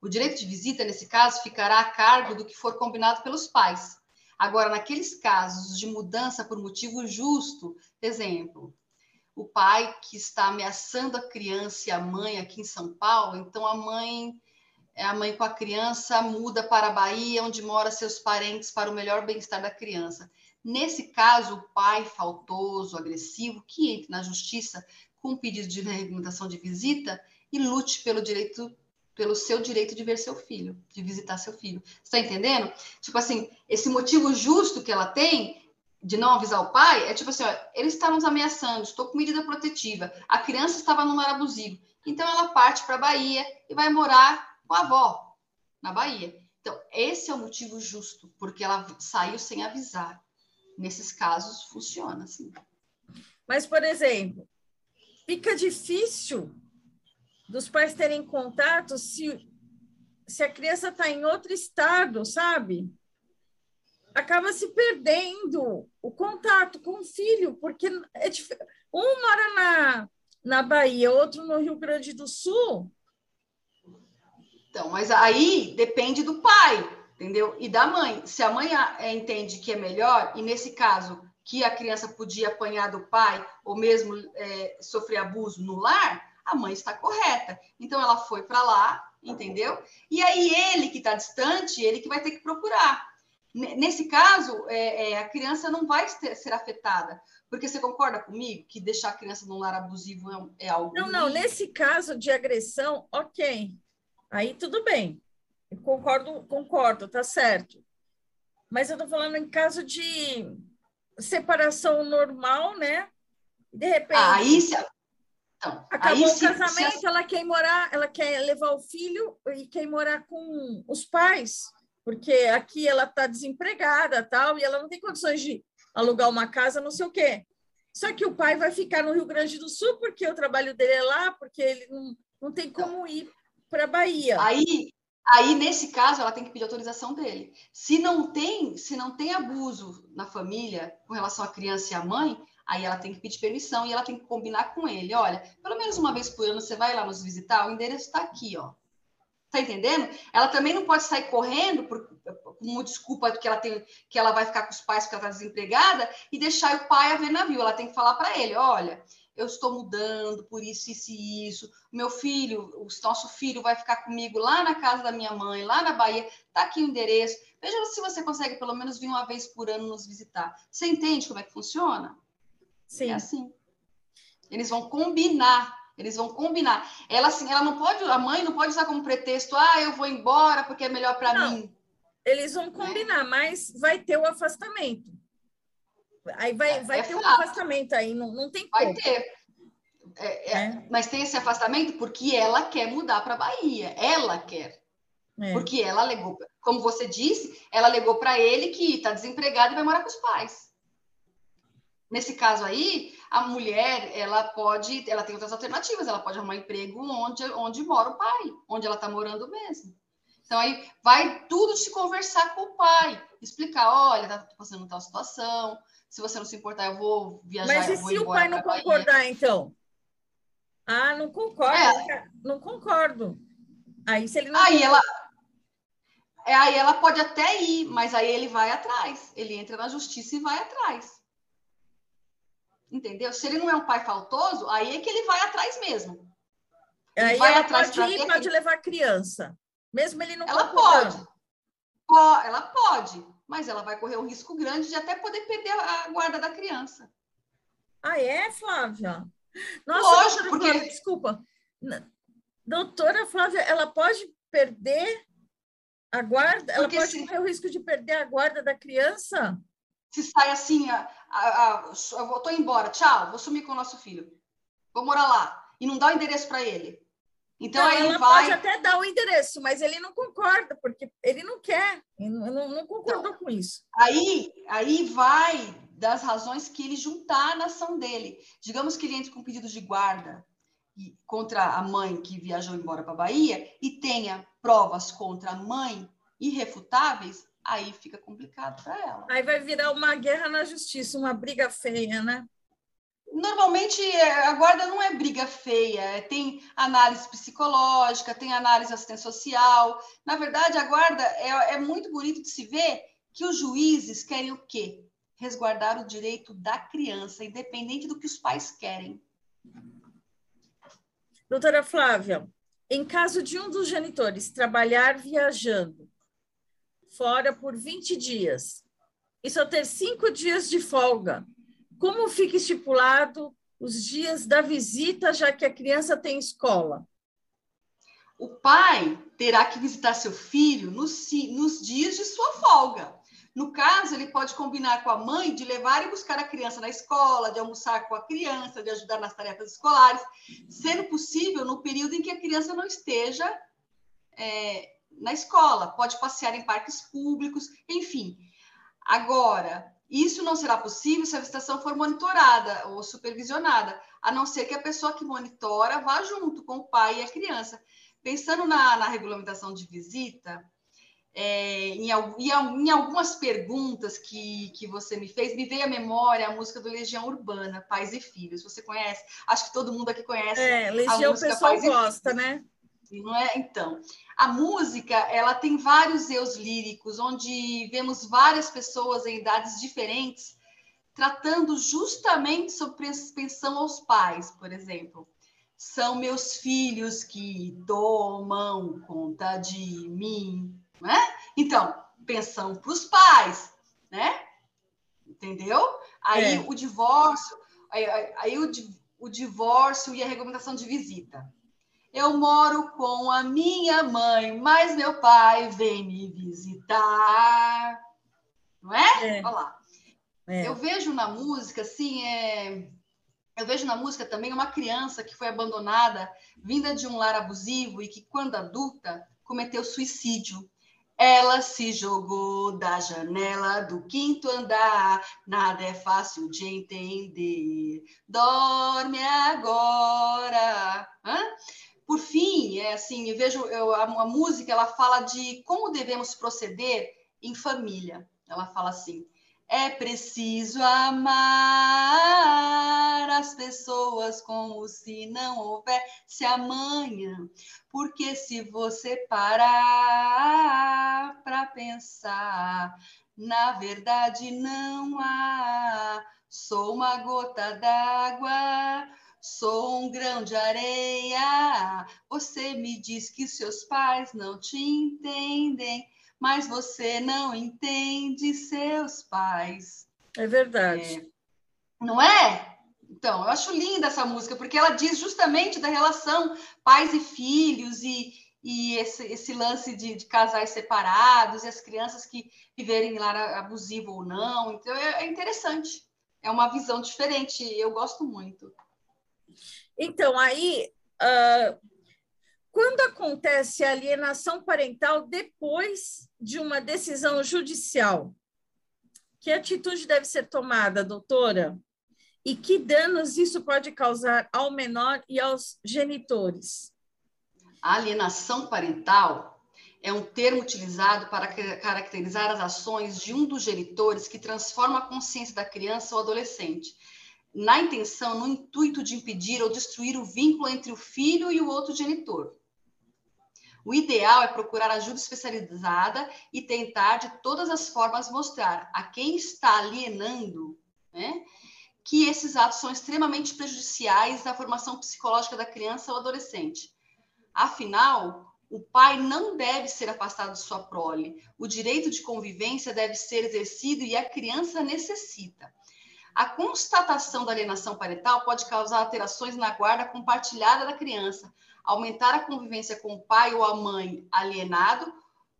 O direito de visita, nesse caso, ficará a cargo do que for combinado pelos pais. Agora, naqueles casos de mudança por motivo justo, exemplo, o pai que está ameaçando a criança e a mãe aqui em São Paulo, então a mãe a mãe com a criança muda para a Bahia, onde mora seus parentes para o melhor bem-estar da criança. Nesse caso, o pai faltoso, agressivo, que entre na justiça com pedido de regulamentação de visita e lute pelo direito pelo seu direito de ver seu filho, de visitar seu filho. Está entendendo? Tipo assim, esse motivo justo que ela tem de não avisar o pai é tipo assim, ó, ele está nos ameaçando, estou com medida protetiva. A criança estava no lar abusivo. Então ela parte para a Bahia e vai morar com a avó na Bahia. Então, esse é o motivo justo, porque ela saiu sem avisar. Nesses casos funciona assim. Mas, por exemplo, fica difícil dos pais terem contato se, se a criança está em outro estado, sabe? Acaba se perdendo o contato com o filho, porque é dif... um mora na, na Bahia, outro no Rio Grande do Sul. Então, mas aí depende do pai, entendeu? E da mãe. Se a mãe é, entende que é melhor, e nesse caso que a criança podia apanhar do pai ou mesmo é, sofrer abuso no lar, a mãe está correta. Então ela foi para lá, entendeu? E aí ele que está distante, ele que vai ter que procurar. Nesse caso, é, é, a criança não vai ter, ser afetada, porque você concorda comigo que deixar a criança num lar abusivo é, é algo. Não, não, nesse caso de agressão, ok. Aí tudo bem. Eu concordo, concordo, tá certo. Mas eu tô falando em caso de separação normal, né? de repente. Aí se, então, acabou aí, o casamento, se... ela quer morar, ela quer levar o filho e quer morar com os pais, porque aqui ela está desempregada tal, e ela não tem condições de alugar uma casa, não sei o quê. Só que o pai vai ficar no Rio Grande do Sul, porque o trabalho dele é lá, porque ele não, não tem como ir para a Bahia. Aí, aí, nesse caso, ela tem que pedir autorização dele. Se não tem, se não tem abuso na família com relação à criança e à mãe, Aí ela tem que pedir permissão e ela tem que combinar com ele. Olha, pelo menos uma vez por ano você vai lá nos visitar, o endereço está aqui, ó. Tá entendendo? Ela também não pode sair correndo por, por uma desculpa que ela tem, que ela vai ficar com os pais porque ela está desempregada e deixar o pai a ver navio. Ela tem que falar para ele, olha, eu estou mudando por isso, isso e isso. Meu filho, o nosso filho vai ficar comigo lá na casa da minha mãe, lá na Bahia. Tá aqui o endereço. Veja se você consegue pelo menos vir uma vez por ano nos visitar. Você entende como é que funciona? Sim. É assim. Eles vão combinar. Eles vão combinar. Ela assim, ela não pode, a mãe não pode usar como pretexto, ah, eu vou embora porque é melhor para mim. Eles vão combinar, é. mas vai ter o afastamento. Aí vai, é, vai é ter o um afastamento aí, não, não tem Vai ter. É, é, é, mas tem esse afastamento porque ela quer mudar para Bahia. Ela quer. Porque ela alegou, como você disse, ela alegou para ele que está desempregada e vai morar com os pais. Nesse caso aí, a mulher, ela pode, ela tem outras alternativas, ela pode arrumar emprego onde, onde mora o pai, onde ela está morando mesmo. Então aí vai tudo se conversar com o pai, explicar, olha, tá passando tal situação, se você não se importar, eu vou viajar. Mas e se o pai não concordar, então? Ah, não concordo, é. não concordo. Aí se ele não Aí ela é, aí ela pode até ir, mas aí ele vai atrás. Ele entra na justiça e vai atrás. Entendeu? Se ele não é um pai faltoso, aí é que ele vai atrás mesmo. Ele aí vai atrás pode ir, pode levar a criança. Mesmo ele não Ela pode. Ela pode, mas ela vai correr um risco grande de até poder perder a guarda da criança. Ah, é, Flávia? Nossa, Lógico, porque... Flávia, desculpa. Doutora Flávia, ela pode perder a guarda? Ela porque pode se... correr o risco de perder a guarda da criança? Se sai assim, a, a, a, eu vou, tô embora, tchau, vou sumir com o nosso filho, vou morar lá, e não dá o endereço para ele. Então não, aí ele vai. Pode até dar o endereço, mas ele não concorda, porque ele não quer, ele não, não concordou então, com isso. Aí, aí vai das razões que ele juntar na ação dele. Digamos que ele entre com pedido de guarda contra a mãe que viajou embora para a Bahia e tenha provas contra a mãe irrefutáveis, aí fica complicado para ela. Aí vai virar uma guerra na justiça, uma briga feia, né? Normalmente é, a guarda não é briga feia, é, tem análise psicológica, tem análise assistência social. Na verdade, a guarda é, é muito bonito de se ver que os juízes querem o quê? Resguardar o direito da criança, independente do que os pais querem. Doutora Flávia, em caso de um dos genitores trabalhar viajando fora por 20 dias e só ter cinco dias de folga. Como fica estipulado os dias da visita, já que a criança tem escola? O pai terá que visitar seu filho nos, nos dias de sua folga. No caso, ele pode combinar com a mãe de levar e buscar a criança na escola, de almoçar com a criança, de ajudar nas tarefas escolares, sendo possível no período em que a criança não esteja é, na escola, pode passear em parques públicos, enfim. Agora, isso não será possível se a visitação for monitorada ou supervisionada, a não ser que a pessoa que monitora vá junto com o pai e a criança. Pensando na, na regulamentação de visita, é, em, em, algumas perguntas que, que você me fez, me veio à memória a música do Legião Urbana, Pais e Filhos. Você conhece? Acho que todo mundo aqui conhece. É, Legião o pessoal gosta, né? Não é? Então, a música, ela tem vários eus líricos, onde vemos várias pessoas em idades diferentes tratando justamente sobre pensão aos pais, por exemplo. São meus filhos que tomam conta de mim, né? Então, pensão para os pais, né? Entendeu? Aí é. o divórcio, aí, aí o, o divórcio e a regulamentação de visita. Eu moro com a minha mãe, mas meu pai vem me visitar. Não é? é. Olha lá. É. Eu vejo na música, assim, é... Eu vejo na música também uma criança que foi abandonada, vinda de um lar abusivo e que, quando adulta, cometeu suicídio. Ela se jogou da janela do quinto andar, nada é fácil de entender. Dorme agora. Hã? Por fim, é assim, eu vejo eu, a, a música, ela fala de como devemos proceder em família. Ela fala assim: é preciso amar as pessoas como se não houvesse amanhã, porque se você parar para pensar, na verdade não há. Sou uma gota d'água, sou um grão de areia. Você me diz que seus pais não te entendem mas você não entende seus pais. É verdade. É, não é? Então, eu acho linda essa música, porque ela diz justamente da relação pais e filhos e, e esse, esse lance de, de, casais separados e as crianças que viverem em lar abusivo ou não. Então, é, é interessante. É uma visão diferente. Eu gosto muito. Então, aí, uh, quando acontece a alienação parental depois de uma decisão judicial, que atitude deve ser tomada, doutora? E que danos isso pode causar ao menor e aos genitores? A alienação parental é um termo utilizado para caracterizar as ações de um dos genitores que transforma a consciência da criança ou adolescente, na intenção, no intuito de impedir ou destruir o vínculo entre o filho e o outro genitor. O ideal é procurar ajuda especializada e tentar, de todas as formas, mostrar a quem está alienando né, que esses atos são extremamente prejudiciais à formação psicológica da criança ou adolescente. Afinal, o pai não deve ser afastado de sua prole. O direito de convivência deve ser exercido e a criança necessita. A constatação da alienação parental pode causar alterações na guarda compartilhada da criança, aumentar a convivência com o pai ou a mãe alienado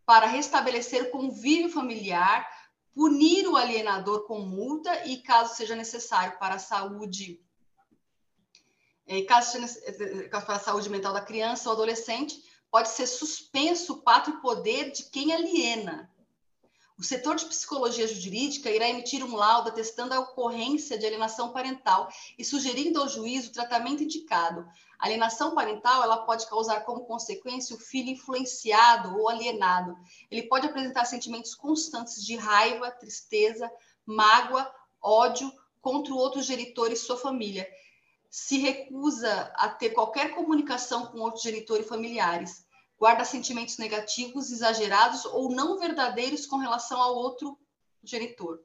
para restabelecer convívio familiar, punir o alienador com multa e, caso seja necessário para a saúde, em caso seja para a saúde mental da criança ou adolescente, pode ser suspenso o pátrio poder de quem aliena. O setor de psicologia jurídica irá emitir um laudo atestando a ocorrência de alienação parental e sugerindo ao juiz o tratamento indicado. A alienação parental ela pode causar como consequência o filho influenciado ou alienado. Ele pode apresentar sentimentos constantes de raiva, tristeza, mágoa, ódio contra o outro genitor e sua família. Se recusa a ter qualquer comunicação com outro genitor e familiares guarda sentimentos negativos, exagerados ou não verdadeiros com relação ao outro genitor.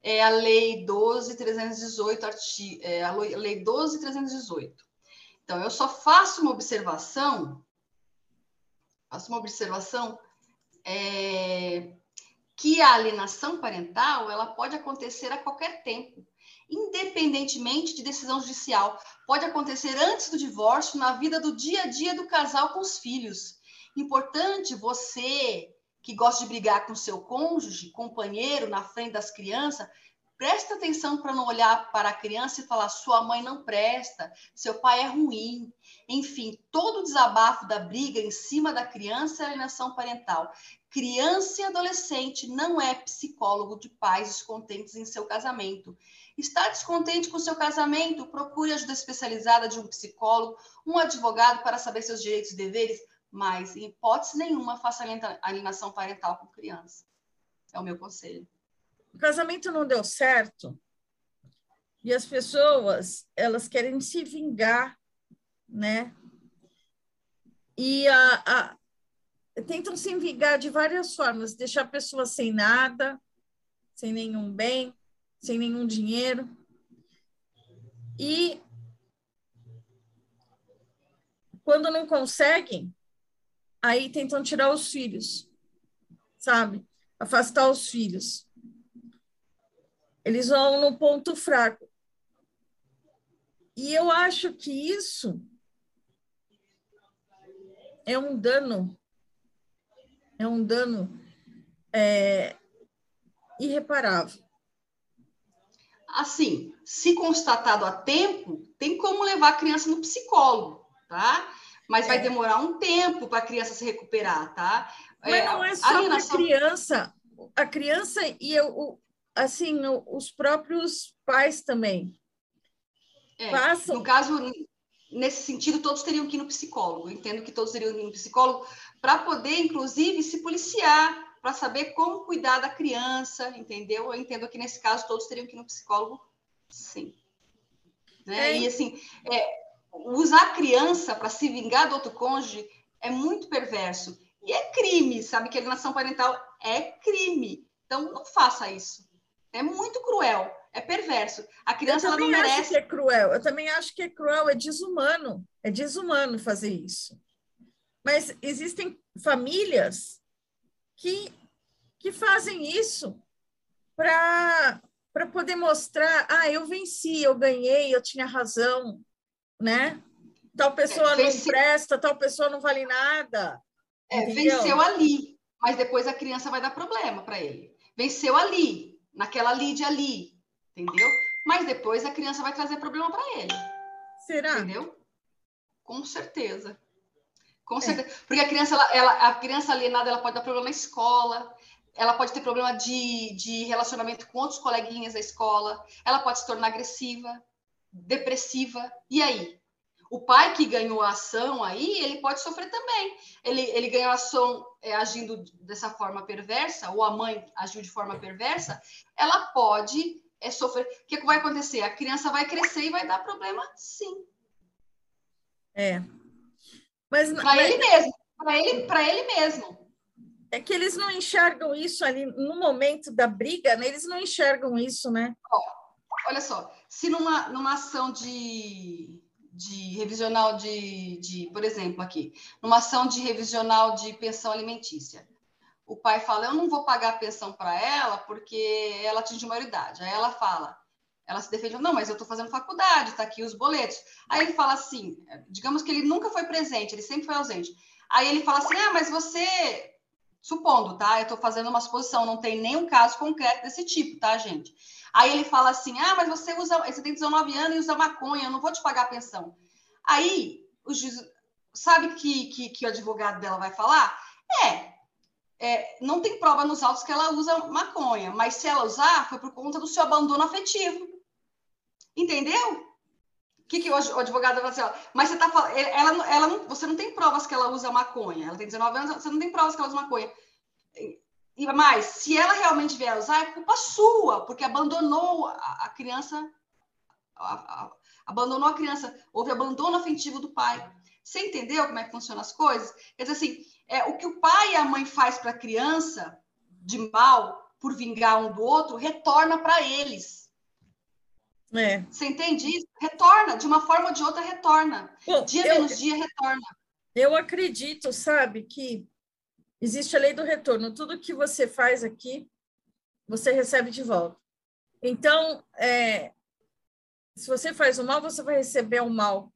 É a Lei 12.318, arti... é a Lei 12.318. Então, eu só faço uma observação, faço uma observação é, que a alienação parental ela pode acontecer a qualquer tempo, independentemente de decisão judicial. Pode acontecer antes do divórcio, na vida do dia a dia do casal com os filhos. Importante você que gosta de brigar com seu cônjuge, companheiro, na frente das crianças, presta atenção para não olhar para a criança e falar: sua mãe não presta, seu pai é ruim. Enfim, todo o desabafo da briga em cima da criança é alienação parental. Criança e adolescente não é psicólogo de pais descontentes em seu casamento. Está descontente com seu casamento? Procure ajuda especializada de um psicólogo, um advogado para saber seus direitos e deveres mas em hipótese nenhuma faça alienação parental com criança. É o meu conselho. O casamento não deu certo e as pessoas elas querem se vingar, né? E a, a, tentam se vingar de várias formas, deixar a pessoa sem nada, sem nenhum bem, sem nenhum dinheiro. E quando não conseguem, aí tentam tirar os filhos, sabe? Afastar os filhos. Eles vão no ponto fraco. E eu acho que isso é um dano, é um dano é, irreparável. Assim, se constatado a tempo, tem como levar a criança no psicólogo, tá? Mas é. vai demorar um tempo para a criança se recuperar, tá? Mas é, não é só a criança, a criança e eu, assim, os próprios pais também. É, Passam... No caso, nesse sentido, todos teriam que ir no psicólogo. Eu entendo que todos teriam que ir no psicólogo para poder, inclusive, se policiar, para saber como cuidar da criança, entendeu? Eu entendo que nesse caso todos teriam que ir no psicólogo, sim. Né? É. E assim, é, usar a criança para se vingar do outro cônjuge é muito perverso. E é crime, sabe? Que alienação parental é crime. Então, não faça isso. É muito cruel, é perverso. A criança ela não merece. Acho que é cruel. Eu também acho que é cruel, é desumano. É desumano fazer isso. Mas existem famílias que, que fazem isso para para poder mostrar, ah, eu venci, eu ganhei, eu tinha razão, né? Tal pessoa é, não presta, tal pessoa não vale nada. É, venceu ali, mas depois a criança vai dar problema para ele. Venceu ali, naquela lide ali, entendeu? Mas depois a criança vai trazer problema para ele. Será? Entendeu? Com certeza. Com é. certeza. Porque a criança, ela, ela, a criança alienada, ela pode dar problema na escola, ela pode ter problema de, de relacionamento com outros coleguinhas da escola, ela pode se tornar agressiva, depressiva. E aí? O pai que ganhou a ação aí, ele pode sofrer também. Ele, ele ganhou a ação é, agindo dessa forma perversa, ou a mãe agiu de forma perversa, ela pode é, sofrer. O que, que vai acontecer? A criança vai crescer e vai dar problema, sim. É. Mas para mas... ele mesmo, para ele, para ele mesmo. É que eles não enxergam isso ali no momento da briga, né? Eles não enxergam isso, né? Ó, olha só, se numa, numa ação de de revisional de, de, por exemplo, aqui, numa ação de revisional de pensão alimentícia. O pai fala: Eu não vou pagar a pensão para ela porque ela atingiu maioridade. Aí ela fala: Ela se defende: Não, mas eu estou fazendo faculdade, está aqui os boletos. Aí ele fala assim: Digamos que ele nunca foi presente, ele sempre foi ausente. Aí ele fala assim: Ah, mas você. Supondo, tá? Eu estou fazendo uma suposição, não tem nenhum caso concreto desse tipo, tá, gente? Aí ele fala assim: ah, mas você usa, você tem 19 anos e usa maconha, eu não vou te pagar a pensão. Aí o juiz sabe que, que, que o advogado dela vai falar? É, é, não tem prova nos autos que ela usa maconha, mas se ela usar, foi por conta do seu abandono afetivo. Entendeu? O que, que o advogado vai dizer? Mas você tá falando, ela, ela não, você não tem provas que ela usa maconha. Ela tem 19 anos, você não tem provas que ela usa maconha. E mais, se ela realmente vier usar, é culpa sua, porque abandonou a, a criança, a, a, abandonou a criança, houve abandono afetivo do pai. Você entendeu como é que funcionam as coisas? Quer dizer assim, é, o que o pai e a mãe faz para a criança de mal, por vingar um do outro, retorna para eles. É. Você entende isso? Retorna, de uma forma ou de outra, retorna. Bom, dia eu, menos dia, retorna. Eu acredito, sabe, que existe a lei do retorno. Tudo que você faz aqui, você recebe de volta. Então, é, se você faz o mal, você vai receber o mal.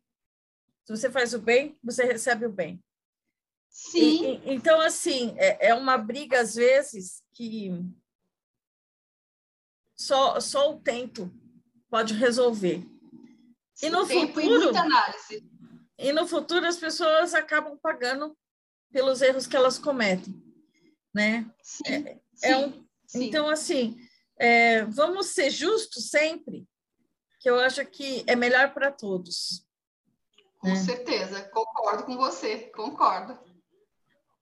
Se você faz o bem, você recebe o bem. Sim. E, então, assim, é, é uma briga, às vezes, que só, só o tempo pode resolver. E no tempo futuro, e muita análise. E no futuro as pessoas acabam pagando pelos erros que elas cometem, né? Sim, é, sim, é um. Então, assim, é, vamos ser justos sempre, que eu acho que é melhor para todos. Com né? certeza, concordo com você, concordo.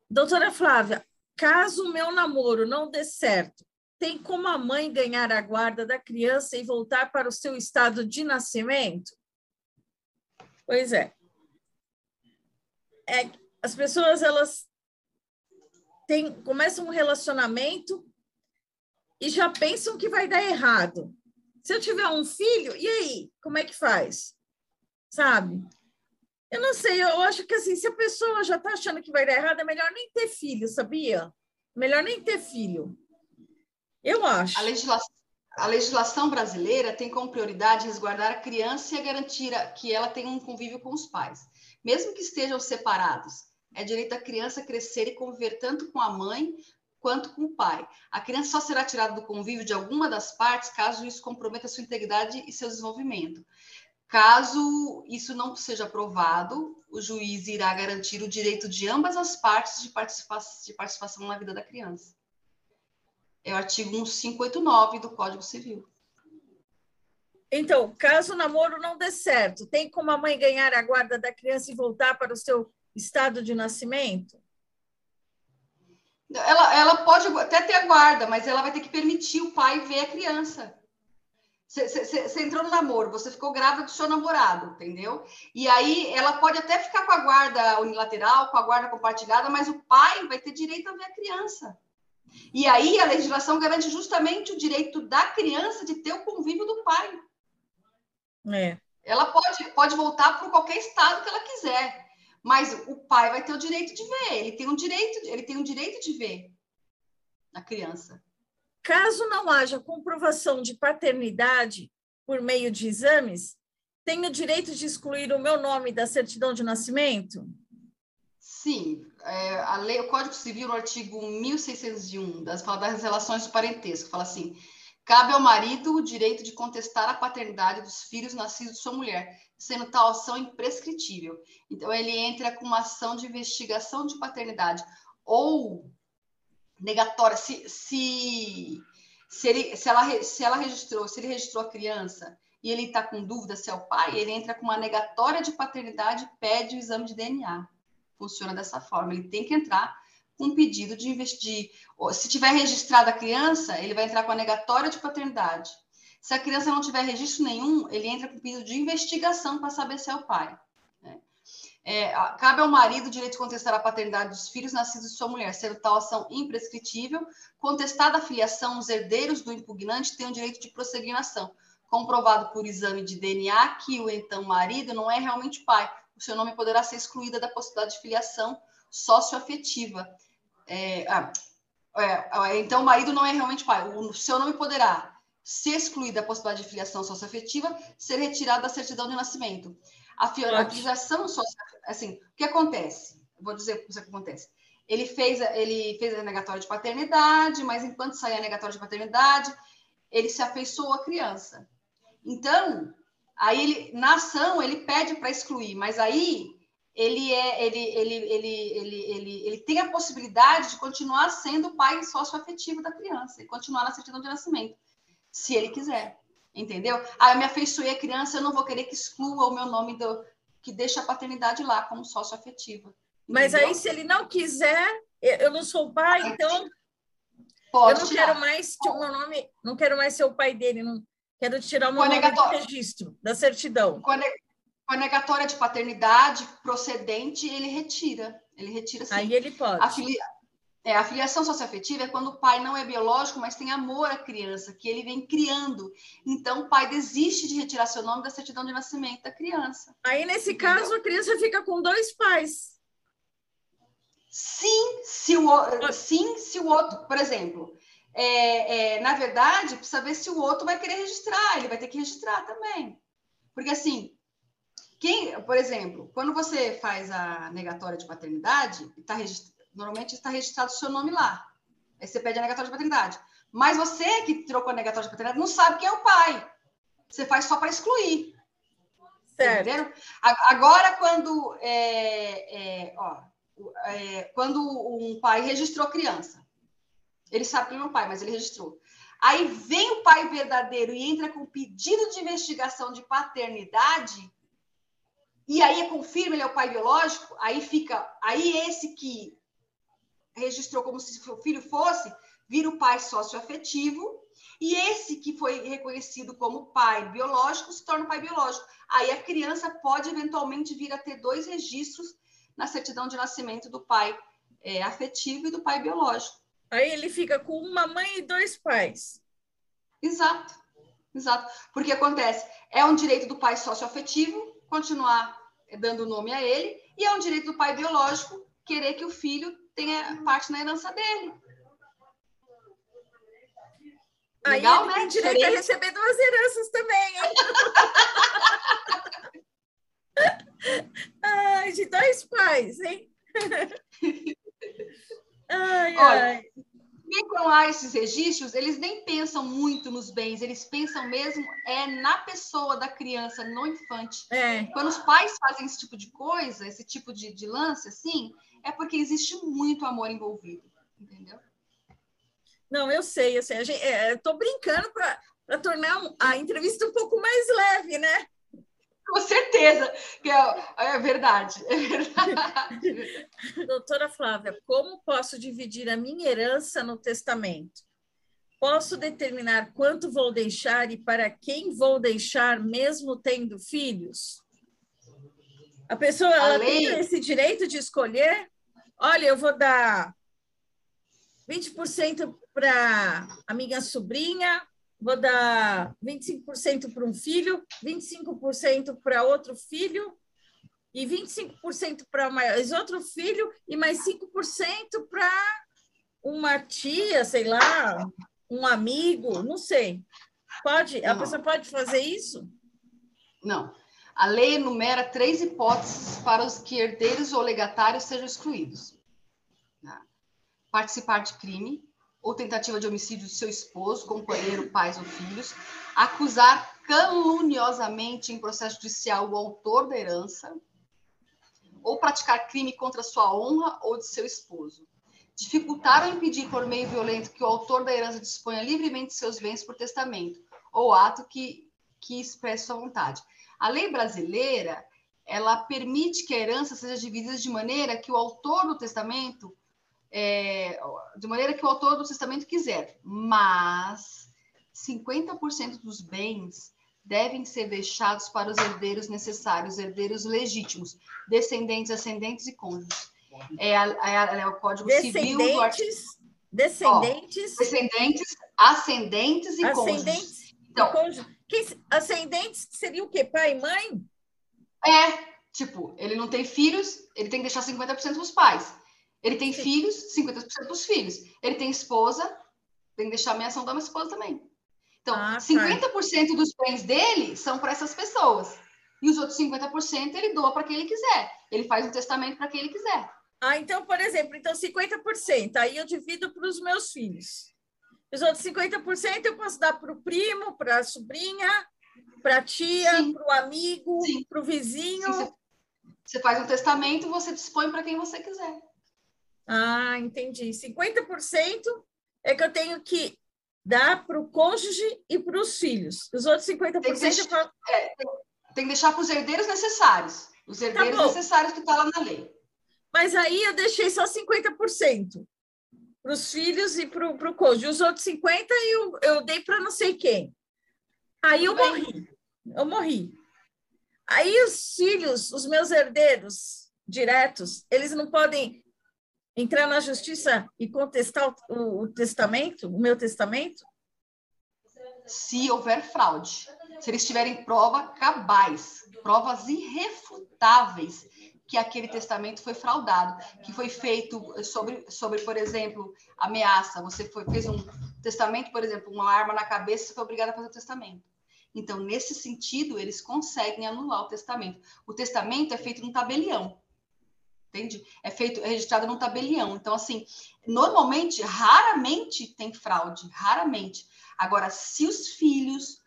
Doutora Flávia, caso o meu namoro não dê certo, tem como a mãe ganhar a guarda da criança e voltar para o seu estado de nascimento? Pois é. É, as pessoas elas têm, começam um relacionamento e já pensam que vai dar errado. Se eu tiver um filho, e aí? Como é que faz? Sabe? Eu não sei, eu acho que assim, se a pessoa já está achando que vai dar errado, é melhor nem ter filho, sabia? Melhor nem ter filho. Eu acho. A legislação, a legislação brasileira tem como prioridade resguardar a criança e garantir que ela tenha um convívio com os pais, mesmo que estejam separados. É direito da criança crescer e conviver tanto com a mãe quanto com o pai. A criança só será tirada do convívio de alguma das partes caso isso comprometa sua integridade e seu desenvolvimento. Caso isso não seja aprovado, o juiz irá garantir o direito de ambas as partes de, participa de participação na vida da criança. É o artigo 1589 do Código Civil. Então, caso o namoro não dê certo, tem como a mãe ganhar a guarda da criança e voltar para o seu estado de nascimento? Ela, ela pode até ter a guarda, mas ela vai ter que permitir o pai ver a criança. Você entrou no namoro, você ficou grávida do seu namorado, entendeu? E aí ela pode até ficar com a guarda unilateral, com a guarda compartilhada, mas o pai vai ter direito a ver a criança. E aí a legislação garante justamente o direito da criança de ter o convívio do pai. É. Ela pode, pode voltar para qualquer estado que ela quiser, mas o pai vai ter o direito de ver. Ele tem um direito, ele tem um direito de ver a criança. Caso não haja comprovação de paternidade por meio de exames, tenho o direito de excluir o meu nome da certidão de nascimento? Sim, é, a lei, o Código Civil, no artigo 1601, das, das relações do parentesco, fala assim: cabe ao marido o direito de contestar a paternidade dos filhos nascidos de sua mulher, sendo tal ação imprescritível. Então, ele entra com uma ação de investigação de paternidade ou negatória. Se, se, se, ele, se, ela, se ela registrou, se ele registrou a criança e ele está com dúvida se é o pai, ele entra com uma negatória de paternidade e pede o exame de DNA funciona dessa forma. Ele tem que entrar com um pedido de investir. Se tiver registrada a criança, ele vai entrar com a negatória de paternidade. Se a criança não tiver registro nenhum, ele entra com pedido de investigação para saber se é o pai. Né? É, cabe ao marido o direito de contestar a paternidade dos filhos nascidos de sua mulher, sendo tal ação imprescritível. Contestada a filiação, os herdeiros do impugnante têm o direito de prosseguir na ação, comprovado por exame de DNA que o então marido não é realmente pai, o seu nome poderá ser excluída da possibilidade de filiação socioafetiva. É, ah, é, então, o marido não é realmente pai. O seu nome poderá ser excluído da possibilidade de filiação socioafetiva, ser retirado da certidão de nascimento. A, a filiação socioafetiva, assim, o que acontece? Vou dizer o que acontece. Ele fez, ele fez a negatória de paternidade, mas enquanto saía a negatória de paternidade, ele se afeiçoou à criança. Então, Aí ele, na ação, ele pede para excluir, mas aí ele é ele, ele, ele, ele, ele, ele tem a possibilidade de continuar sendo o pai sócio-afetivo da criança e continuar na certidão de nascimento, se ele quiser. Entendeu? Ah, eu me afeiçoei a criança, eu não vou querer que exclua o meu nome do que deixa a paternidade lá como sócio afetiva. Mas aí, se ele não quiser, eu não sou pai, então Pode eu não tirar. quero mais o meu nome, não quero mais ser o pai dele, não, Quero tirar uma nome de registro da certidão. Com a negatória de paternidade procedente, ele retira. Ele retira sim. Aí ele pode. A, filia... é, a filiação socioafetiva é quando o pai não é biológico, mas tem amor à criança, que ele vem criando. Então, o pai desiste de retirar seu nome da certidão de nascimento da criança. Aí, nesse Entendeu? caso, a criança fica com dois pais. Sim, se o, sim, se o outro, por exemplo, é, é, na verdade, precisa ver se o outro vai querer registrar, ele vai ter que registrar também. Porque, assim, quem, por exemplo, quando você faz a negatória de paternidade, tá normalmente está registrado o seu nome lá. Aí você pede a negatória de paternidade. Mas você que trocou a negatória de paternidade não sabe quem é o pai. Você faz só para excluir. Certo. Entenderam? Agora, quando, é, é, ó, é, quando um pai registrou criança, ele sabe que ele é o pai, mas ele registrou. Aí vem o pai verdadeiro e entra com pedido de investigação de paternidade, e aí confirma ele é o pai biológico, aí fica, aí esse que registrou como se o filho fosse, vira o pai socioafetivo, e esse que foi reconhecido como pai biológico se torna pai biológico. Aí a criança pode eventualmente vir a ter dois registros na certidão de nascimento do pai é, afetivo e do pai biológico. Aí ele fica com uma mãe e dois pais. Exato, exato. Porque acontece, é um direito do pai socioafetivo continuar dando nome a ele, e é um direito do pai biológico querer que o filho tenha parte na herança dele. Aí Legal, ele né? tem direito Diferente. a receber duas heranças também, hein? Ai, de dois pais, hein? Ai, Olha, ai. lá esses registros, eles nem pensam muito nos bens, eles pensam mesmo é na pessoa da criança, no infante. É. Quando os pais fazem esse tipo de coisa, esse tipo de, de lance, assim, é porque existe muito amor envolvido, entendeu? Não, eu sei, eu sei. A gente, é, eu tô brincando para tornar a entrevista um pouco mais leve, né? Com certeza, que é, é verdade, é verdade. Doutora Flávia, como posso dividir a minha herança no testamento? Posso determinar quanto vou deixar e para quem vou deixar, mesmo tendo filhos? A pessoa ela lei... tem esse direito de escolher? Olha, eu vou dar 20% para a minha sobrinha, vou dar 25% para um filho, 25% para outro filho, e 25% para mais outro filho, e mais 5% para uma tia, sei lá, um amigo, não sei. Pode? Não. A pessoa pode fazer isso? Não. A lei enumera três hipóteses para os que herdeiros ou legatários sejam excluídos: participar de crime, ou tentativa de homicídio de seu esposo, companheiro, pais ou filhos, acusar caluniosamente em processo judicial o autor da herança, ou praticar crime contra sua honra ou de seu esposo, dificultar ou impedir por meio violento que o autor da herança disponha livremente de seus bens por testamento, ou ato que, que expresse sua vontade. A lei brasileira, ela permite que a herança seja dividida de maneira que o autor do testamento é, de maneira que o autor do testamento quiser, mas 50% dos bens devem ser deixados para os herdeiros necessários, herdeiros legítimos, descendentes, ascendentes e cônjuges. É, é, é o Código Civil do artigo... Descendentes, Ó, descendentes, ascendentes e ascendentes cônjuges. Então, cônjuges. ascendentes seria o quê? Pai e mãe? É, tipo, ele não tem filhos, ele tem que deixar 50% para os pais. Ele tem Sim. filhos, 50% dos filhos. Ele tem esposa, tem que deixar a menção da minha esposa também. Então, ah, 50% tá. dos bens dele são para essas pessoas. E os outros 50% ele doa para quem ele quiser. Ele faz um testamento para quem ele quiser. Ah, então, por exemplo, então 50%, aí eu divido para os meus filhos. Os outros 50% eu posso dar para o primo, para a sobrinha, para a tia, para o amigo, para o vizinho. Sim, você faz um testamento, você dispõe para quem você quiser. Ah, entendi. 50% é que eu tenho que dar para o cônjuge e para os filhos. Os outros 50% tem que deixar, é, tem que deixar para os herdeiros necessários. Os tá herdeiros tá necessários que está lá na lei. Mas aí eu deixei só 50% para os filhos e para o cônjuge. Os outros 50% eu, eu dei para não sei quem. Aí eu morri. Eu morri. Aí os filhos, os meus herdeiros diretos, eles não podem entrar na justiça e contestar o, o, o testamento, o meu testamento? Se houver fraude, se eles tiverem prova cabais, provas irrefutáveis que aquele testamento foi fraudado, que foi feito sobre, sobre por exemplo, ameaça. Você foi, fez um testamento, por exemplo, uma arma na cabeça, você foi obrigado a fazer o testamento. Então, nesse sentido, eles conseguem anular o testamento. O testamento é feito num tabelião entende? É feito, é registrado num tabelião. Então, assim, normalmente, raramente tem fraude, raramente. Agora, se os filhos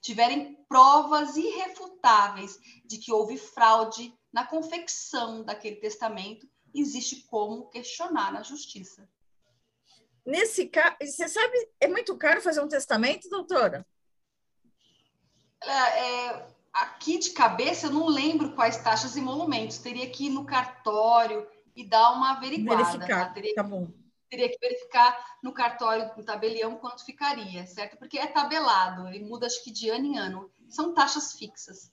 tiverem provas irrefutáveis de que houve fraude na confecção daquele testamento, existe como questionar na justiça. Nesse caso, você sabe, é muito caro fazer um testamento, doutora? É, é, aqui de cabeça eu não lembro quais taxas e monumentos. Teria que ir no cartório e dar uma averiguada. Verificar, tá? Teria, tá bom. Teria que verificar no cartório, no tabelião, quanto ficaria, certo? Porque é tabelado, ele muda acho que de ano em ano. São taxas fixas.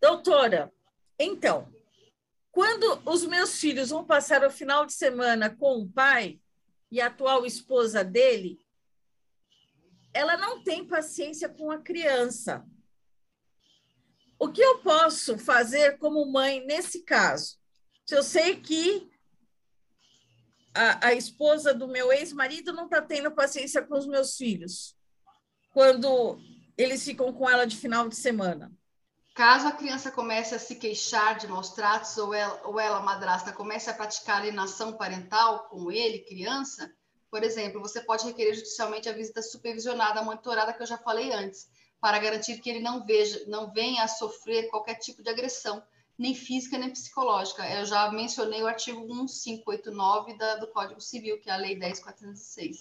Doutora, então, quando os meus filhos vão passar o final de semana com o pai e a atual esposa dele, ela não tem paciência com a criança. O que eu posso fazer como mãe nesse caso? Se eu sei que a, a esposa do meu ex-marido não está tendo paciência com os meus filhos, quando eles ficam com ela de final de semana. Caso a criança comece a se queixar de maus tratos ou ela, ou ela madrasta, comece a praticar alienação parental com ele, criança, Por exemplo, você pode requerer judicialmente a visita supervisionada, monitorada, que eu já falei antes, para garantir que ele não veja, não venha a sofrer qualquer tipo de agressão, nem física nem psicológica. Eu já mencionei o artigo 1589 da, do Código Civil, que é a Lei 10.406.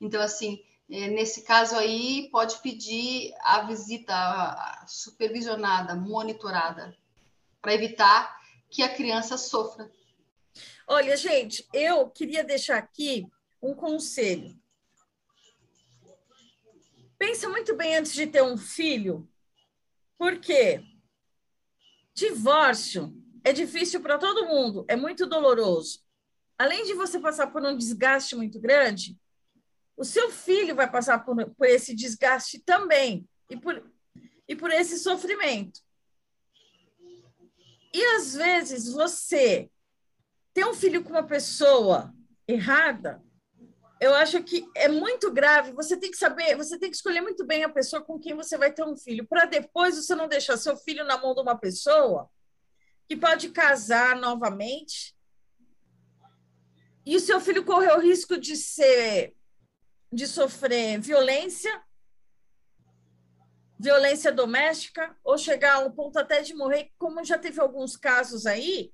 Então, assim, nesse caso aí, pode pedir a visita supervisionada, monitorada, para evitar que a criança sofra. Olha, gente, eu queria deixar aqui um conselho. Pensa muito bem antes de ter um filho, porque divórcio é difícil para todo mundo, é muito doloroso. Além de você passar por um desgaste muito grande, o seu filho vai passar por, por esse desgaste também e por, e por esse sofrimento. E às vezes você ter um filho com uma pessoa errada, eu acho que é muito grave. Você tem que saber, você tem que escolher muito bem a pessoa com quem você vai ter um filho, para depois você não deixar seu filho na mão de uma pessoa que pode casar novamente e o seu filho correr o risco de ser de sofrer violência, violência doméstica, ou chegar a um ponto até de morrer, como já teve alguns casos aí,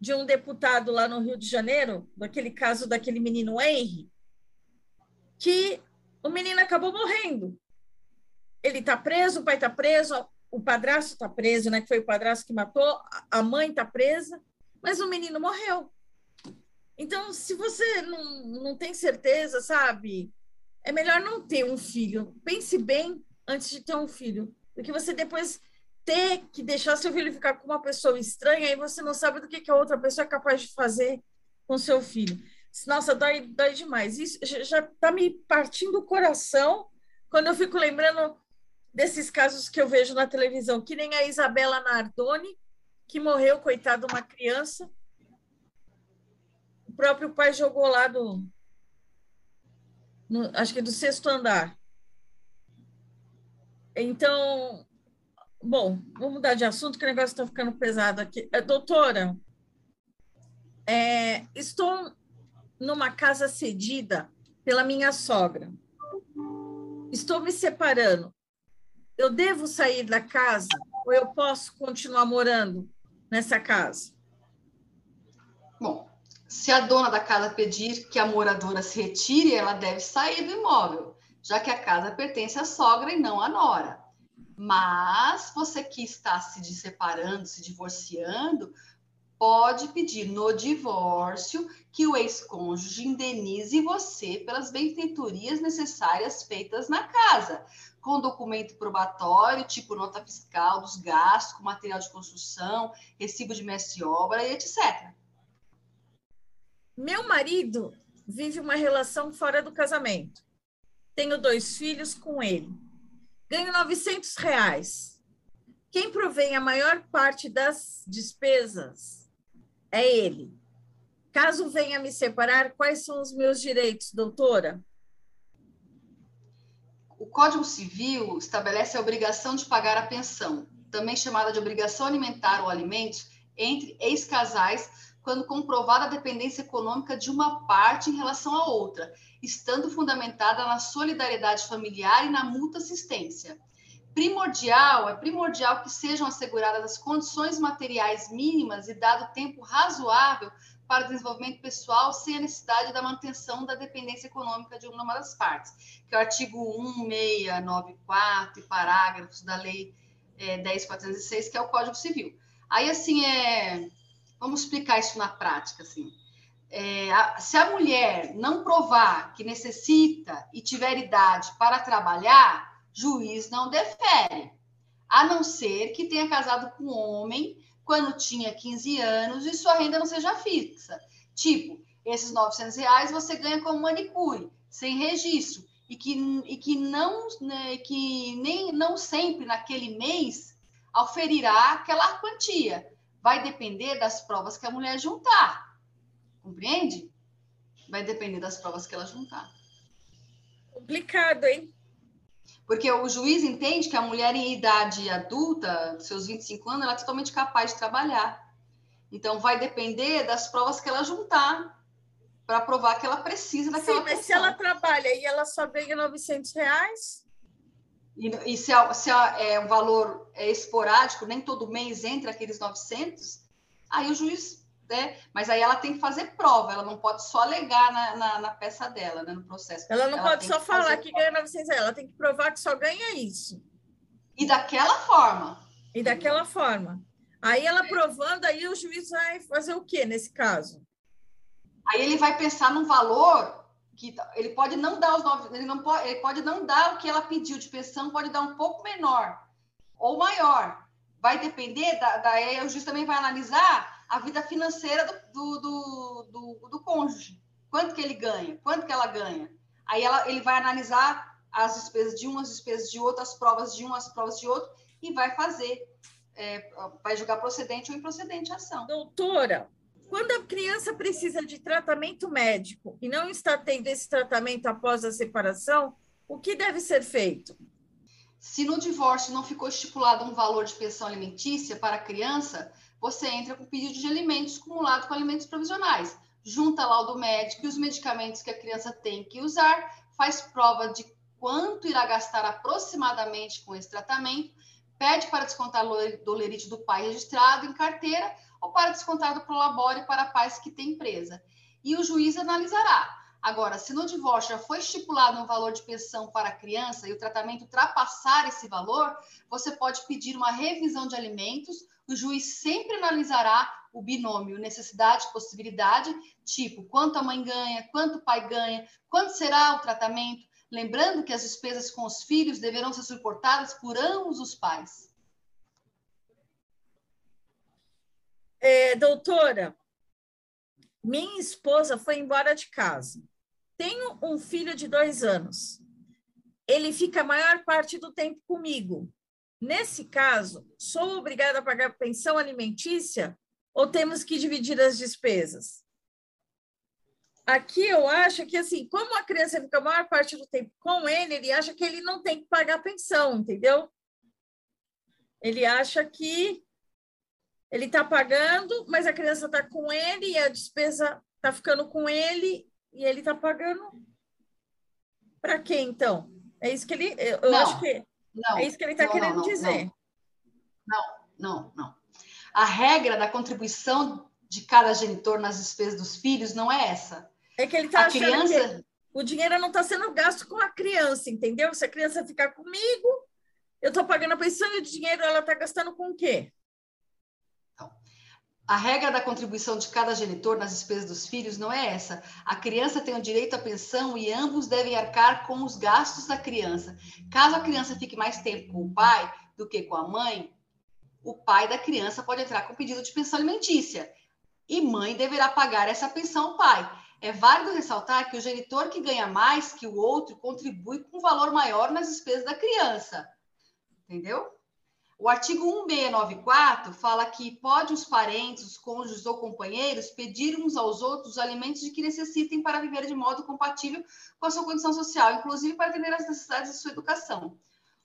de um deputado lá no Rio de Janeiro, daquele caso daquele menino Henry, que o menino acabou morrendo. Ele está preso, o pai está preso, o padrasto está preso, né? Que foi o padrasto que matou, a mãe está presa, mas o menino morreu. Então, se você não, não tem certeza, sabe? É melhor não ter um filho. Pense bem antes de ter um filho. Porque você depois ter que deixar seu filho ficar com uma pessoa estranha e você não sabe do que, que a outra pessoa é capaz de fazer com seu filho. Nossa, dói, dói demais. Isso já está me partindo o coração quando eu fico lembrando desses casos que eu vejo na televisão, que nem a Isabela Nardoni, que morreu, coitada, uma criança, próprio pai jogou lá do. No, acho que do sexto andar. Então, bom, vamos mudar de assunto, que o negócio está ficando pesado aqui. É, doutora, é, estou numa casa cedida pela minha sogra. Estou me separando. Eu devo sair da casa ou eu posso continuar morando nessa casa? Bom, se a dona da casa pedir que a moradora se retire, ela deve sair do imóvel, já que a casa pertence à sogra e não à nora. Mas você que está se separando, se divorciando, pode pedir no divórcio que o ex-cônjuge indenize você pelas benfeitorias necessárias feitas na casa, com documento probatório, tipo nota fiscal dos gastos, com material de construção, recibo de mestre obra e etc. Meu marido vive uma relação fora do casamento. Tenho dois filhos com ele. Ganho 900 reais. Quem provém a maior parte das despesas é ele. Caso venha me separar, quais são os meus direitos, doutora? O Código Civil estabelece a obrigação de pagar a pensão, também chamada de obrigação alimentar ou alimentos, entre ex-casais quando comprovada a dependência econômica de uma parte em relação à outra, estando fundamentada na solidariedade familiar e na mútua assistência. Primordial, é primordial que sejam asseguradas as condições materiais mínimas e dado tempo razoável para o desenvolvimento pessoal sem a necessidade da manutenção da dependência econômica de uma das partes, que é o artigo 1694 e parágrafos da Lei é, 10.406, que é o Código Civil. Aí, assim, é, Vamos explicar isso na prática, assim. É, a, se a mulher não provar que necessita e tiver idade para trabalhar, juiz não defere, a não ser que tenha casado com um homem quando tinha 15 anos e sua renda não seja fixa. Tipo, esses 900 reais você ganha como manicure, sem registro, e que, e que, não, né, que nem, não sempre naquele mês oferirá aquela quantia vai depender das provas que a mulher juntar. Compreende? Vai depender das provas que ela juntar. Complicado, hein? Porque o juiz entende que a mulher em idade adulta, seus 25 anos, ela é totalmente capaz de trabalhar. Então, vai depender das provas que ela juntar. para provar que ela precisa daquela Sim, mas se ela trabalha e ela só ganha 900 reais? E, e se, a, se a, é, o valor é esporádico, nem todo mês entra aqueles 900, aí o juiz né? Mas aí ela tem que fazer prova, ela não pode só alegar na, na, na peça dela, né? no processo. Ela não ela pode só que falar que ganha 900 reais, ela tem que provar que só ganha isso. E daquela forma. E daquela forma. Aí ela provando, aí o juiz vai fazer o quê nesse caso? Aí ele vai pensar num valor que ele pode não dar os nove, ele não pode, ele pode não dar o que ela pediu de pensão, pode dar um pouco menor ou maior. Vai depender da, da o juiz também vai analisar a vida financeira do, do, do, do, cônjuge. Quanto que ele ganha? Quanto que ela ganha? Aí ela, ele vai analisar as despesas de um, as despesas de outro, as provas de um, as provas de outro, e vai fazer, é, vai julgar procedente ou improcedente a ação. Doutora, quando a criança precisa de tratamento médico e não está tendo esse tratamento após a separação, o que deve ser feito? Se no divórcio não ficou estipulado um valor de pensão alimentícia para a criança, você entra com pedido de alimentos acumulado com alimentos provisionais. Junta lá o do médico e os medicamentos que a criança tem que usar, faz prova de quanto irá gastar aproximadamente com esse tratamento, pede para descontar do lerite do pai registrado em carteira ou para descontar do Prolabore para pais que têm empresa. E o juiz analisará. Agora, se no divórcio já foi estipulado um valor de pensão para a criança e o tratamento ultrapassar esse valor, você pode pedir uma revisão de alimentos o juiz sempre analisará o binômio necessidade possibilidade, tipo quanto a mãe ganha, quanto o pai ganha, quanto será o tratamento, lembrando que as despesas com os filhos deverão ser suportadas por ambos os pais. É, doutora, minha esposa foi embora de casa. Tenho um filho de dois anos. Ele fica a maior parte do tempo comigo. Nesse caso, sou obrigada a pagar pensão alimentícia ou temos que dividir as despesas? Aqui eu acho que, assim, como a criança fica a maior parte do tempo com ele, ele acha que ele não tem que pagar pensão, entendeu? Ele acha que ele está pagando, mas a criança está com ele e a despesa está ficando com ele e ele está pagando para quê, então? É isso que ele. Eu, eu acho que não, é isso que ele está querendo não, dizer. Não, não, não. A regra da contribuição de cada genitor nas despesas dos filhos não é essa. É que ele está achando criança... que o dinheiro não está sendo gasto com a criança, entendeu? Se a criança ficar comigo, eu estou pagando a pensão e o dinheiro ela está gastando com o quê? A regra da contribuição de cada genitor nas despesas dos filhos não é essa. A criança tem o direito à pensão e ambos devem arcar com os gastos da criança. Caso a criança fique mais tempo com o pai do que com a mãe, o pai da criança pode entrar com pedido de pensão alimentícia e mãe deverá pagar essa pensão ao pai. É válido ressaltar que o genitor que ganha mais que o outro contribui com um valor maior nas despesas da criança. Entendeu? O artigo 1694 fala que pode os parentes, os cônjuges ou companheiros pedir uns aos outros os alimentos de que necessitem para viver de modo compatível com a sua condição social, inclusive para atender às necessidades de sua educação.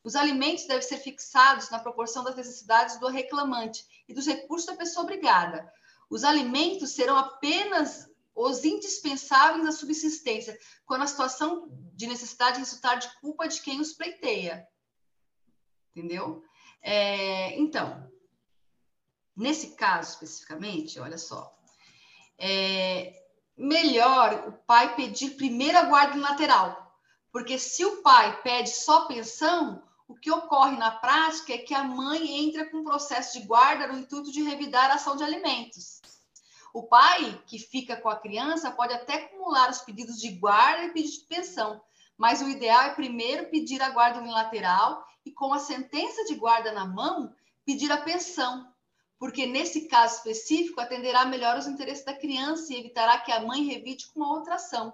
Os alimentos devem ser fixados na proporção das necessidades do reclamante e dos recursos da pessoa obrigada. Os alimentos serão apenas os indispensáveis à subsistência, quando a situação de necessidade resultar de culpa de quem os pleiteia. Entendeu? É, então, nesse caso especificamente, olha só, é melhor o pai pedir primeiro a guarda lateral, porque se o pai pede só pensão, o que ocorre na prática é que a mãe entra com um processo de guarda no intuito de revidar a ação de alimentos. O pai que fica com a criança pode até acumular os pedidos de guarda e pedido de pensão, mas o ideal é primeiro pedir a guarda unilateral e, com a sentença de guarda na mão, pedir a pensão, porque nesse caso específico atenderá melhor os interesses da criança e evitará que a mãe revide com uma outra ação.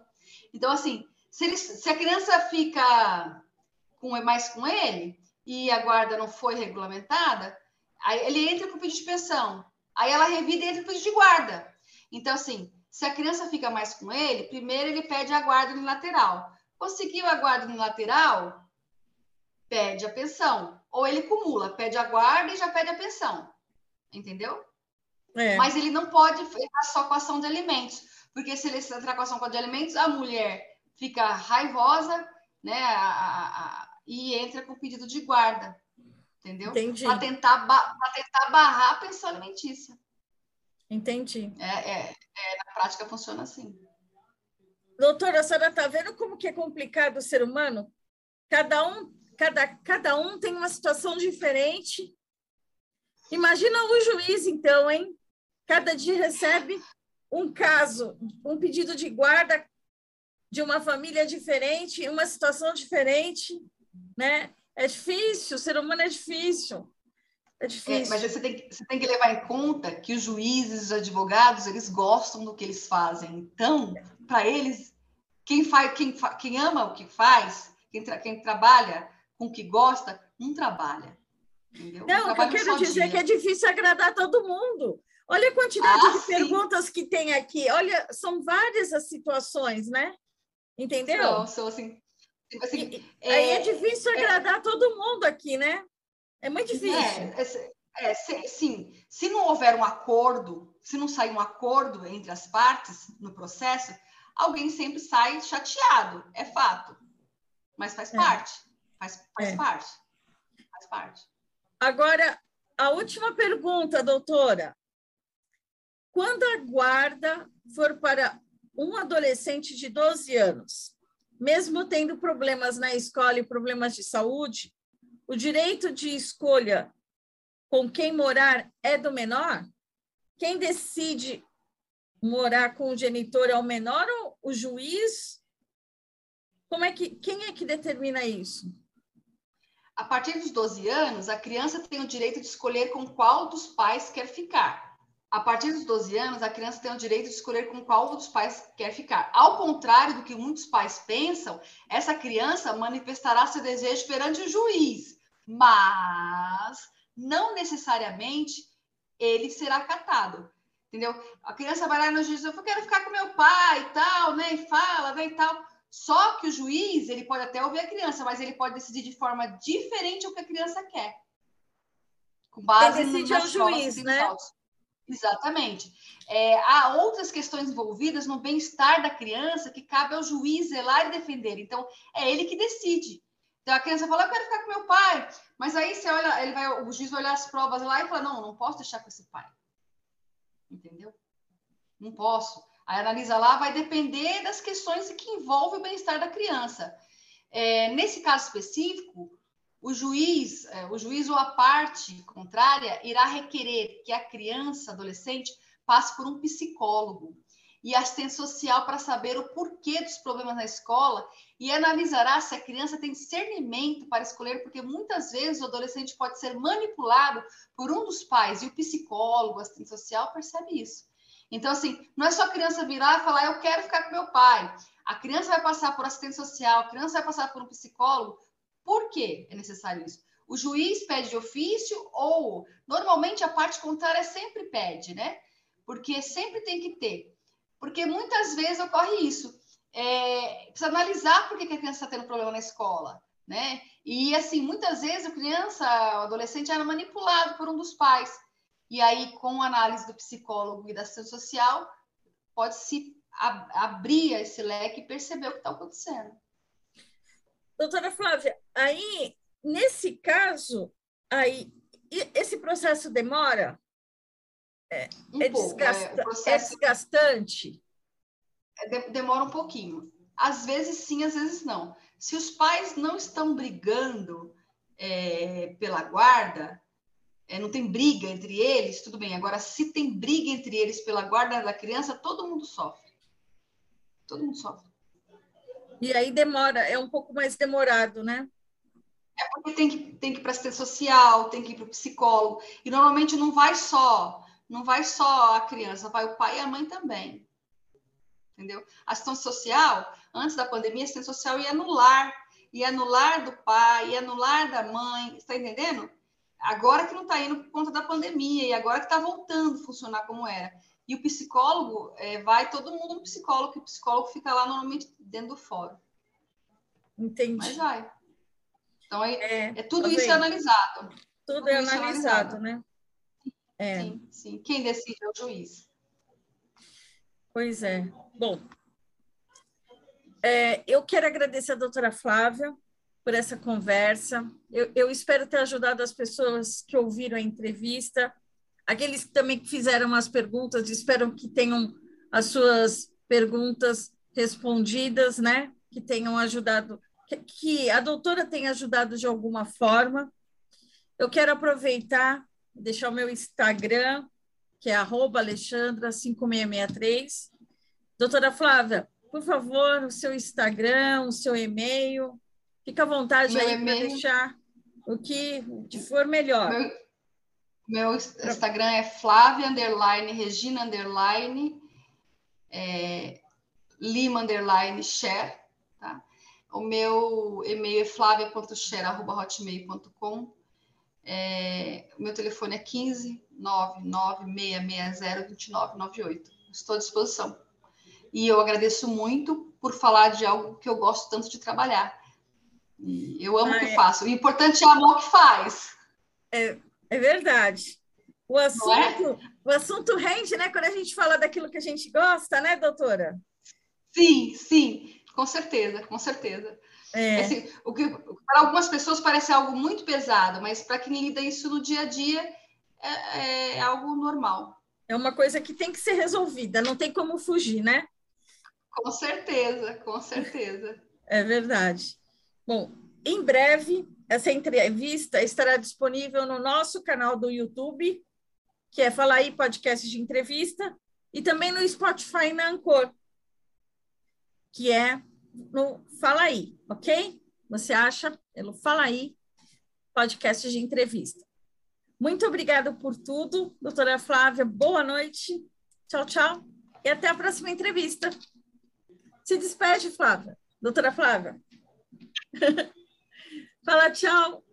Então, assim, se, ele, se a criança fica com, mais com ele e a guarda não foi regulamentada, ele entra com pedido de pensão, aí ela revida e entra com pedido de guarda. Então, assim, se a criança fica mais com ele, primeiro ele pede a guarda unilateral. Conseguiu a guarda unilateral, pede a pensão. Ou ele cumula, pede a guarda e já pede a pensão. Entendeu? É. Mas ele não pode ficar só com a ação de alimentos, porque se ele entrar com ação de alimentos, a mulher fica raivosa, né? A, a, a, e entra com pedido de guarda, entendeu? Para tentar, tentar barrar a pensão alimentícia. Entendi. É, é, é, na prática funciona assim. Doutora, a senhora está vendo como que é complicado o ser humano? Cada um, cada, cada um tem uma situação diferente. Imagina o juiz, então, hein? Cada dia recebe um caso, um pedido de guarda de uma família diferente, uma situação diferente, né? É difícil, o ser humano é difícil. É difícil. É, mas você tem, você tem que levar em conta que os juízes, os advogados, eles gostam do que eles fazem. Então, para eles, quem, faz, quem, quem ama o que faz, quem, tra, quem trabalha com o que gosta, não trabalha. Entendeu? Não, o que eu quero dizer é que é difícil agradar todo mundo. Olha a quantidade ah, de sim. perguntas que tem aqui. Olha, são várias as situações, né? Entendeu? São assim. Tipo assim e, é, aí é difícil é agradar é, todo mundo aqui, né? É muito difícil. É, é, se, sim, se não houver um acordo, se não sair um acordo entre as partes no processo, alguém sempre sai chateado, é fato. Mas faz é. parte, faz, faz é. parte, faz parte. Agora, a última pergunta, doutora. Quando a guarda for para um adolescente de 12 anos, mesmo tendo problemas na escola e problemas de saúde, o direito de escolha com quem morar é do menor? Quem decide morar com o genitor é o menor ou o juiz? Como é que quem é que determina isso? A partir dos 12 anos, a criança tem o direito de escolher com qual dos pais quer ficar. A partir dos 12 anos, a criança tem o direito de escolher com qual dos pais quer ficar. Ao contrário do que muitos pais pensam, essa criança manifestará seu desejo perante o juiz mas não necessariamente ele será catado. Entendeu? A criança vai lá no juiz, eu quero ficar com meu pai e tal, né? E fala, né? E tal. Só que o juiz, ele pode até ouvir a criança, mas ele pode decidir de forma diferente o que a criança quer. Com base Quem decide é o juiz, né? Exatamente. É, há outras questões envolvidas no bem-estar da criança que cabe ao juiz zelar e defender. Então, é ele que decide. Então a criança fala, eu quero ficar com meu pai. Mas aí você olha, ele vai, o juiz vai olhar as provas lá e fala, não, não posso deixar com esse pai. Entendeu? Não posso. Aí analisa lá, vai depender das questões que envolvem o bem-estar da criança. É, nesse caso específico, o juiz, é, o juiz ou a parte contrária irá requerer que a criança, adolescente, passe por um psicólogo e assistente social para saber o porquê dos problemas na escola e analisará se a criança tem discernimento para escolher, porque muitas vezes o adolescente pode ser manipulado por um dos pais e o psicólogo, assistente social percebe isso. Então, assim, não é só a criança virar e falar, eu quero ficar com meu pai. A criança vai passar por assistente social, a criança vai passar por um psicólogo. Por que é necessário isso? O juiz pede de ofício ou, normalmente, a parte contrária sempre pede, né? Porque sempre tem que ter porque muitas vezes ocorre isso. É, precisa analisar por que a criança está tendo problema na escola, né? E assim, muitas vezes a criança, o adolescente era manipulado por um dos pais. E aí, com a análise do psicólogo e da assistente social, pode se ab abrir esse leque e perceber o que está acontecendo. Doutora Flávia, aí, nesse caso, aí, esse processo demora? É, um é, pouco, desgasta, é, processo... é desgastante? É, demora um pouquinho. Às vezes sim, às vezes não. Se os pais não estão brigando é, pela guarda, é, não tem briga entre eles, tudo bem. Agora, se tem briga entre eles pela guarda da criança, todo mundo sofre. Todo mundo sofre. E aí demora, é um pouco mais demorado, né? É porque tem que, tem que ir para assistência social, tem que ir para o psicólogo. E normalmente não vai só não vai só a criança, vai o pai e a mãe também. Entendeu? A assistência social, antes da pandemia, a assistência social ia no lar, ia no lar do pai, ia no lar da mãe, está entendendo? Agora que não está indo por conta da pandemia, e agora que está voltando a funcionar como era. E o psicólogo, é, vai todo mundo no psicólogo, que o psicólogo fica lá normalmente dentro do fórum. Entendi. Mas vai. Então, é, é, é tudo isso é analisado. Tudo, tudo é analisado, analisado, né? É. Sim, sim. Quem decide é o juiz. Pois é. Bom, é, eu quero agradecer a doutora Flávia por essa conversa. Eu, eu, espero ter ajudado as pessoas que ouviram a entrevista, aqueles que também fizeram as perguntas, espero que tenham as suas perguntas respondidas, né? Que tenham ajudado, que, que a doutora tenha ajudado de alguma forma. Eu quero aproveitar, deixar o meu Instagram, que é alexandra5663. Doutora Flávia, por favor, o seu Instagram, o seu e-mail, fica à vontade meu aí para deixar o que for melhor. Meu, meu Instagram é Flávia, underline, Regina, underline, é, Lima, underline, share, tá? O meu e-mail é flavia.share.hotmail.com. É, o meu telefone é 15 99660 2998. Estou à disposição. E eu agradeço muito por falar de algo que eu gosto tanto de trabalhar. E eu amo o ah, que é. faço. O importante é amor que faz. É, é verdade. O é? assunto, é? o assunto rende, né? Quando a gente fala daquilo que a gente gosta, né, doutora? Sim, sim, com certeza, com certeza. É. Assim, o que para algumas pessoas parece algo muito pesado, mas para quem lida isso no dia a dia é, é, algo normal. É uma coisa que tem que ser resolvida, não tem como fugir, né? Com certeza, com certeza. É verdade. Bom, em breve, essa entrevista estará disponível no nosso canal do YouTube, que é Fala aí Podcast de Entrevista, e também no Spotify na Ancor, que é no Fala aí, ok? Você acha pelo Fala aí Podcast de Entrevista. Muito obrigada por tudo, doutora Flávia. Boa noite. Tchau, tchau. E até a próxima entrevista. Se despede, Flávia. Doutora Flávia. Fala tchau.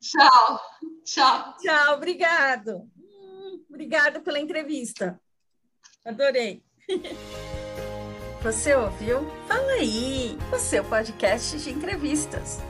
Tchau. Tchau. Tchau, obrigado. Obrigada pela entrevista. Adorei. Você ouviu? Fala aí, o seu podcast de entrevistas.